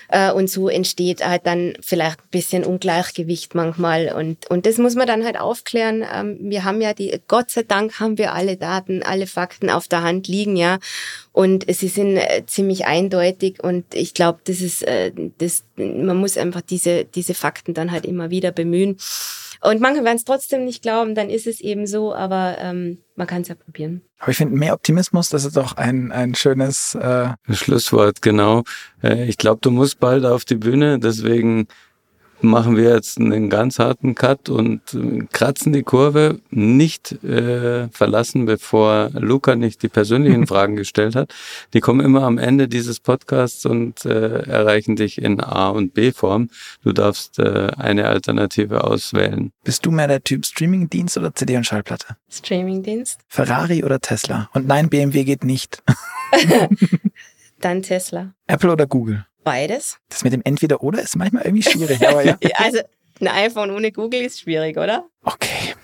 Speaker 2: Äh, und so entsteht halt dann vielleicht ein bisschen Ungleichgewicht manchmal. Und, und das muss man dann halt aufklären. Ähm, wir haben ja die, Gott sei Dank haben wir alle Daten, alle Fakten auf der Hand liegen, ja. Und sie sind äh, ziemlich eindeutig und ich glaube, das ist, äh, das, man muss einfach diese, diese Fakten dann halt immer wieder bemühen. Und manche werden es trotzdem nicht glauben, dann ist es eben so, aber ähm, man kann es ja probieren.
Speaker 1: Aber ich finde, mehr Optimismus, das ist doch ein, ein schönes
Speaker 3: äh Schlusswort, genau. Äh, ich glaube, du musst bald auf die Bühne, deswegen machen wir jetzt einen ganz harten Cut und äh, kratzen die Kurve, nicht äh, verlassen, bevor Luca nicht die persönlichen Fragen gestellt hat. Die kommen immer am Ende dieses Podcasts und äh, erreichen dich in A- und B-Form. Du darfst äh, eine Alternative auswählen.
Speaker 1: Bist du mehr der Typ Streamingdienst oder CD und Schallplatte?
Speaker 2: Streamingdienst.
Speaker 1: Ferrari oder Tesla? Und nein, BMW geht nicht.
Speaker 2: Dann Tesla.
Speaker 1: Apple oder Google?
Speaker 2: Beides.
Speaker 1: Das mit dem Entweder-Oder ist manchmal irgendwie schwierig, aber ja.
Speaker 2: also, ein iPhone ohne Google ist schwierig, oder?
Speaker 1: Okay,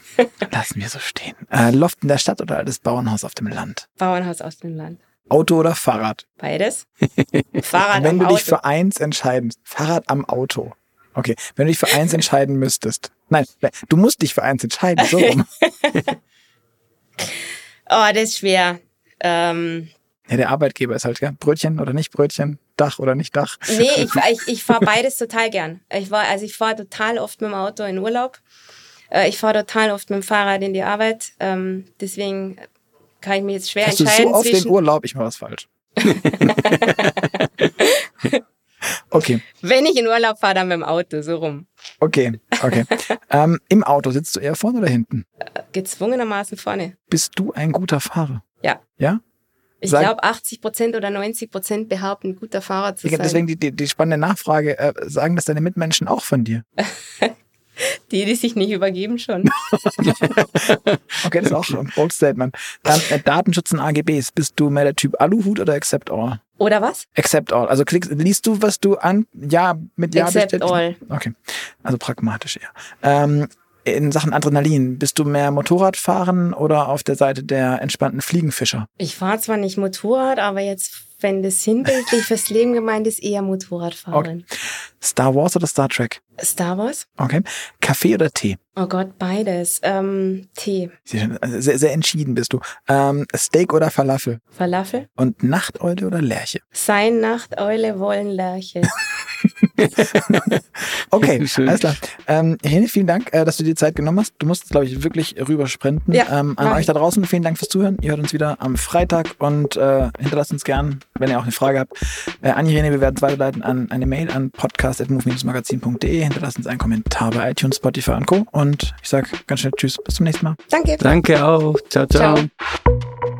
Speaker 1: lassen wir so stehen. Äh, Loft in der Stadt oder das Bauernhaus auf dem Land?
Speaker 2: Bauernhaus auf dem Land.
Speaker 1: Auto oder Fahrrad?
Speaker 2: Beides. Fahrrad
Speaker 1: Wenn
Speaker 2: am
Speaker 1: du dich für eins entscheiden, Fahrrad am Auto. Okay, wenn du dich für eins entscheiden müsstest. Nein, du musst dich für eins entscheiden, so rum.
Speaker 2: oh, das ist schwer. Ähm,
Speaker 1: ja, der Arbeitgeber ist halt, ja, Brötchen oder nicht Brötchen, Dach oder nicht Dach.
Speaker 2: Nee, ich, ich, ich fahre beides total gern. Ich war, also ich fahre total oft mit dem Auto in Urlaub. Äh, ich fahre total oft mit dem Fahrrad in die Arbeit. Ähm, deswegen kann ich mich jetzt schwer
Speaker 1: Hast
Speaker 2: entscheiden.
Speaker 1: Du so oft den Urlaub, ich mache was falsch. okay.
Speaker 2: Wenn ich in Urlaub fahre, dann mit dem Auto, so rum.
Speaker 1: Okay, okay. ähm, Im Auto sitzt du eher vorne oder hinten?
Speaker 2: Äh, gezwungenermaßen vorne.
Speaker 1: Bist du ein guter Fahrer?
Speaker 2: Ja.
Speaker 1: Ja?
Speaker 2: Ich glaube, 80 Prozent oder 90 Prozent behaupten, guter Fahrer zu sein.
Speaker 1: Deswegen die, die, die spannende Nachfrage, äh, sagen das deine Mitmenschen auch von dir?
Speaker 2: die, die sich nicht übergeben schon.
Speaker 1: okay, das ist auch ein bold Statement. Dann äh, Datenschutz und AGBs. Bist du mehr der Typ Aluhut oder Accept All?
Speaker 2: Oder was?
Speaker 1: Accept All. Also klickst, liest du, was du an, ja, mit Ja
Speaker 2: Accept All.
Speaker 1: Okay. Also pragmatisch eher. Ähm, in Sachen Adrenalin, bist du mehr Motorradfahren oder auf der Seite der entspannten Fliegenfischer?
Speaker 2: Ich fahre zwar nicht Motorrad, aber jetzt, wenn das sinnbildlich fürs Leben gemeint ist, eher Motorradfahren.
Speaker 1: Okay. Star Wars oder Star Trek?
Speaker 2: Star Wars?
Speaker 1: Okay. Kaffee oder Tee?
Speaker 2: Oh Gott, beides. Ähm, Tee.
Speaker 1: Also sehr, sehr entschieden bist du. Ähm, Steak oder Falafel?
Speaker 2: Falafel?
Speaker 1: Und Nachteule oder Lerche?
Speaker 2: Sein Nachteule wollen Lerche.
Speaker 1: okay, alles klar. Ähm, Helene, vielen Dank, äh, dass du dir Zeit genommen hast. Du musst, glaube ich, wirklich rübersprinten.
Speaker 2: Ja,
Speaker 1: ähm, an euch da draußen, vielen Dank fürs Zuhören. Ihr hört uns wieder am Freitag und äh, hinterlasst uns gern, wenn ihr auch eine Frage habt, äh, an Irene. Wir werden es weiterleiten an eine Mail an podcast.move-magazin.de. Hinterlasst uns einen Kommentar bei iTunes, Spotify und Co. Und ich sage ganz schnell Tschüss, bis zum nächsten Mal.
Speaker 2: Danke.
Speaker 3: Danke auch. ciao. ciao. ciao.